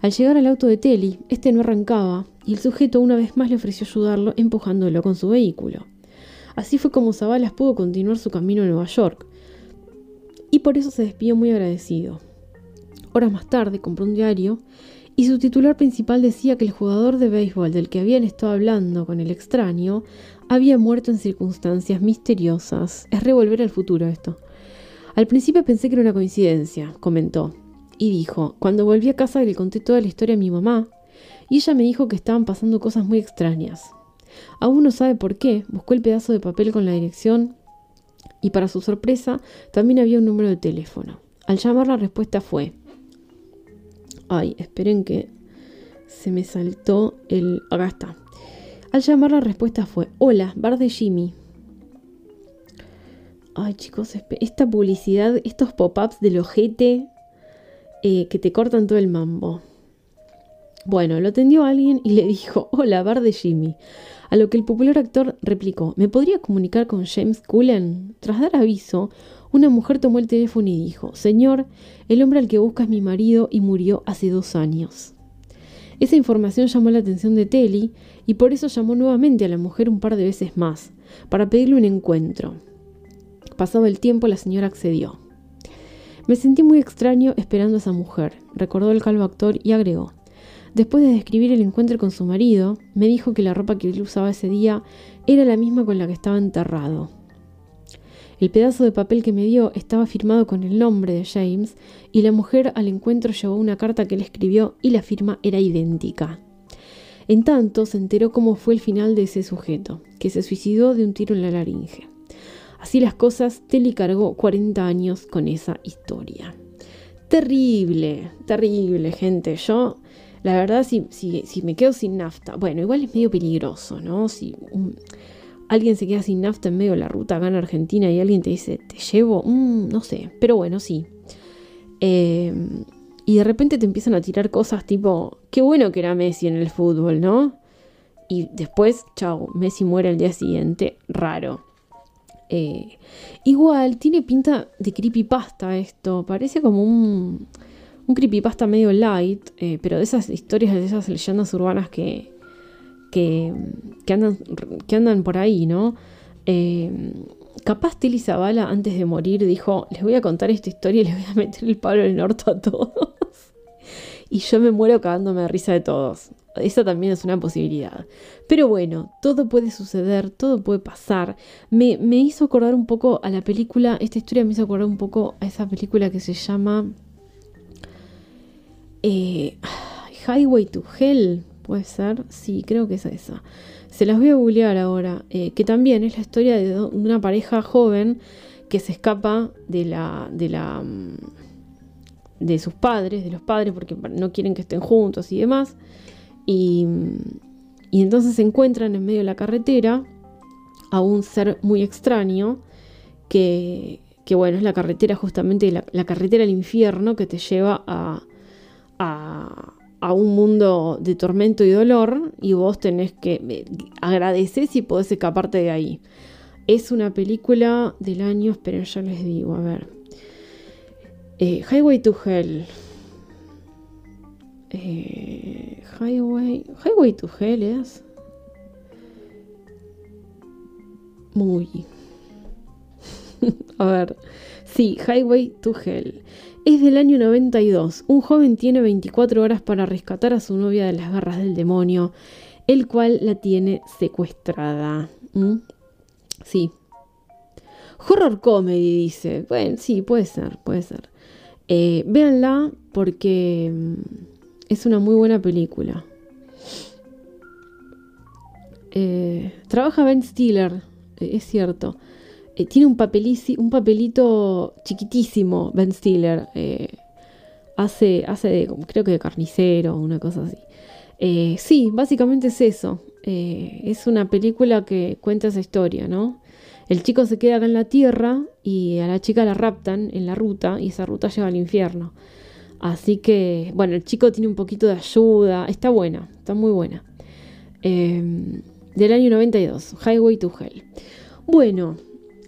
Speaker 1: Al llegar al auto de Telly, este no arrancaba y el sujeto una vez más le ofreció ayudarlo empujándolo con su vehículo. Así fue como Zabalas pudo continuar su camino a Nueva York. Y por eso se despidió muy agradecido. Horas más tarde compró un diario y su titular principal decía que el jugador de béisbol del que habían estado hablando con el extraño había muerto en circunstancias misteriosas. Es revolver al futuro esto. Al principio pensé que era una coincidencia, comentó, y dijo, cuando volví a casa le conté toda la historia a mi mamá, y ella me dijo que estaban pasando cosas muy extrañas. Aún no sabe por qué, buscó el pedazo de papel con la dirección y para su sorpresa también había un número de teléfono. Al llamar la respuesta fue... Ay, esperen que se me saltó el... Acá está. Al llamar la respuesta fue... Hola, bar de Jimmy. Ay chicos, esta publicidad, estos pop-ups del ojete eh, que te cortan todo el mambo. Bueno, lo atendió alguien y le dijo, hola, bar de Jimmy. A lo que el popular actor replicó, ¿me podría comunicar con James Cullen? Tras dar aviso, una mujer tomó el teléfono y dijo, Señor, el hombre al que busca es mi marido y murió hace dos años. Esa información llamó la atención de Telly y por eso llamó nuevamente a la mujer un par de veces más, para pedirle un encuentro. Pasado el tiempo, la señora accedió. Me sentí muy extraño esperando a esa mujer, recordó el calvo actor y agregó. Después de describir el encuentro con su marido, me dijo que la ropa que él usaba ese día era la misma con la que estaba enterrado. El pedazo de papel que me dio estaba firmado con el nombre de James y la mujer al encuentro llevó una carta que él escribió y la firma era idéntica. En tanto se enteró cómo fue el final de ese sujeto, que se suicidó de un tiro en la laringe. Así las cosas, Telly cargó 40 años con esa historia. Terrible, terrible, gente. Yo, la verdad, si, si, si me quedo sin nafta, bueno, igual es medio peligroso, ¿no? Si alguien se queda sin nafta en medio de la ruta acá en Argentina y alguien te dice, te llevo, mm, no sé, pero bueno, sí. Eh, y de repente te empiezan a tirar cosas tipo, qué bueno que era Messi en el fútbol, ¿no? Y después, chao, Messi muere el día siguiente, raro. Eh, igual, tiene pinta de creepypasta esto, parece como un, un creepypasta medio light, eh, pero de esas historias, de esas leyendas urbanas que, que, andan, que andan por ahí, ¿no? Eh, capaz Tilly Zavala antes de morir dijo, les voy a contar esta historia y les voy a meter el palo en el norte a todos. [LAUGHS] y yo me muero cagándome de risa de todos. Esa también es una posibilidad. Pero bueno, todo puede suceder, todo puede pasar. Me, hizo acordar un poco a la película, esta historia me hizo acordar un poco a esa película que se llama eh, [SIGHS] Highway to Hell, puede ser. Sí, creo que es esa. Se las voy a googlear ahora, eh, que también es la historia de, una pareja joven que se escapa de la, de la mm, de sus padres, de los padres, porque no quieren que estén juntos y demás. Y, entonces se encuentran en medio de la carretera a un ser muy extraño que, que bueno, es la carretera justamente, la, carretera al infierno que te lleva a, a, un mundo de tormento y dolor y vos tenés que eh, agradecer si podés escaparte de ahí. Es una película del año, esperen, ya les digo, a ver. Eh, Highway to Hell. Eh, highway. Highway to Hell es. Muy. [LAUGHS] A ver. Sí, Highway to Hell. Es del año 92. Un joven tiene 24 horas para rescatar a su novia de las garras del demonio, el cual la tiene secuestrada. ¿Mm? Sí. Horror comedy, dice. Bueno, sí, puede ser, puede ser. Eh, véanla porque mm, es una muy buena película. Eh, trabaja Ben Stiller, eh, es cierto. Eh, tiene un, un papelito chiquitísimo, Ben Stiller. hace, hace creo que de carnicero, una cosa así. sí, básicamente es eso. es una película que cuenta esa historia, ¿no? El chico se queda acá en la tierra y a la chica la raptan en la ruta y esa ruta lleva al infierno. Así que, bueno, el chico tiene un poquito de ayuda. Está buena, está muy buena. Em, del año 92, Highway to Hell. Bueno,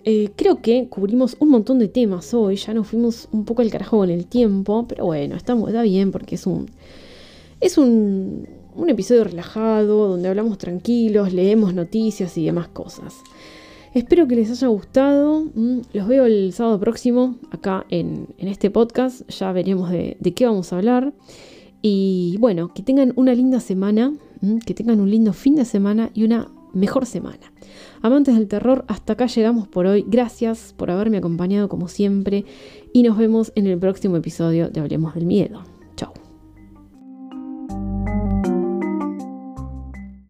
Speaker 1: eh, creo que cubrimos un montón de temas hoy. Ya nos fuimos un poco al carajo con el tiempo. Pero bueno, está, está bien porque es un. Es un, un episodio relajado donde hablamos tranquilos, leemos noticias y demás cosas. Espero que les haya gustado. Mm, los veo el sábado próximo acá en, este podcast. Ya veremos de, qué vamos a hablar. Y bueno, que tengan una linda semana, mm, que tengan un lindo fin de semana y una mejor semana. Amantes del terror, hasta acá llegamos por hoy. Gracias por haberme acompañado como siempre y nos vemos en el próximo episodio de Hablemos del Miedo.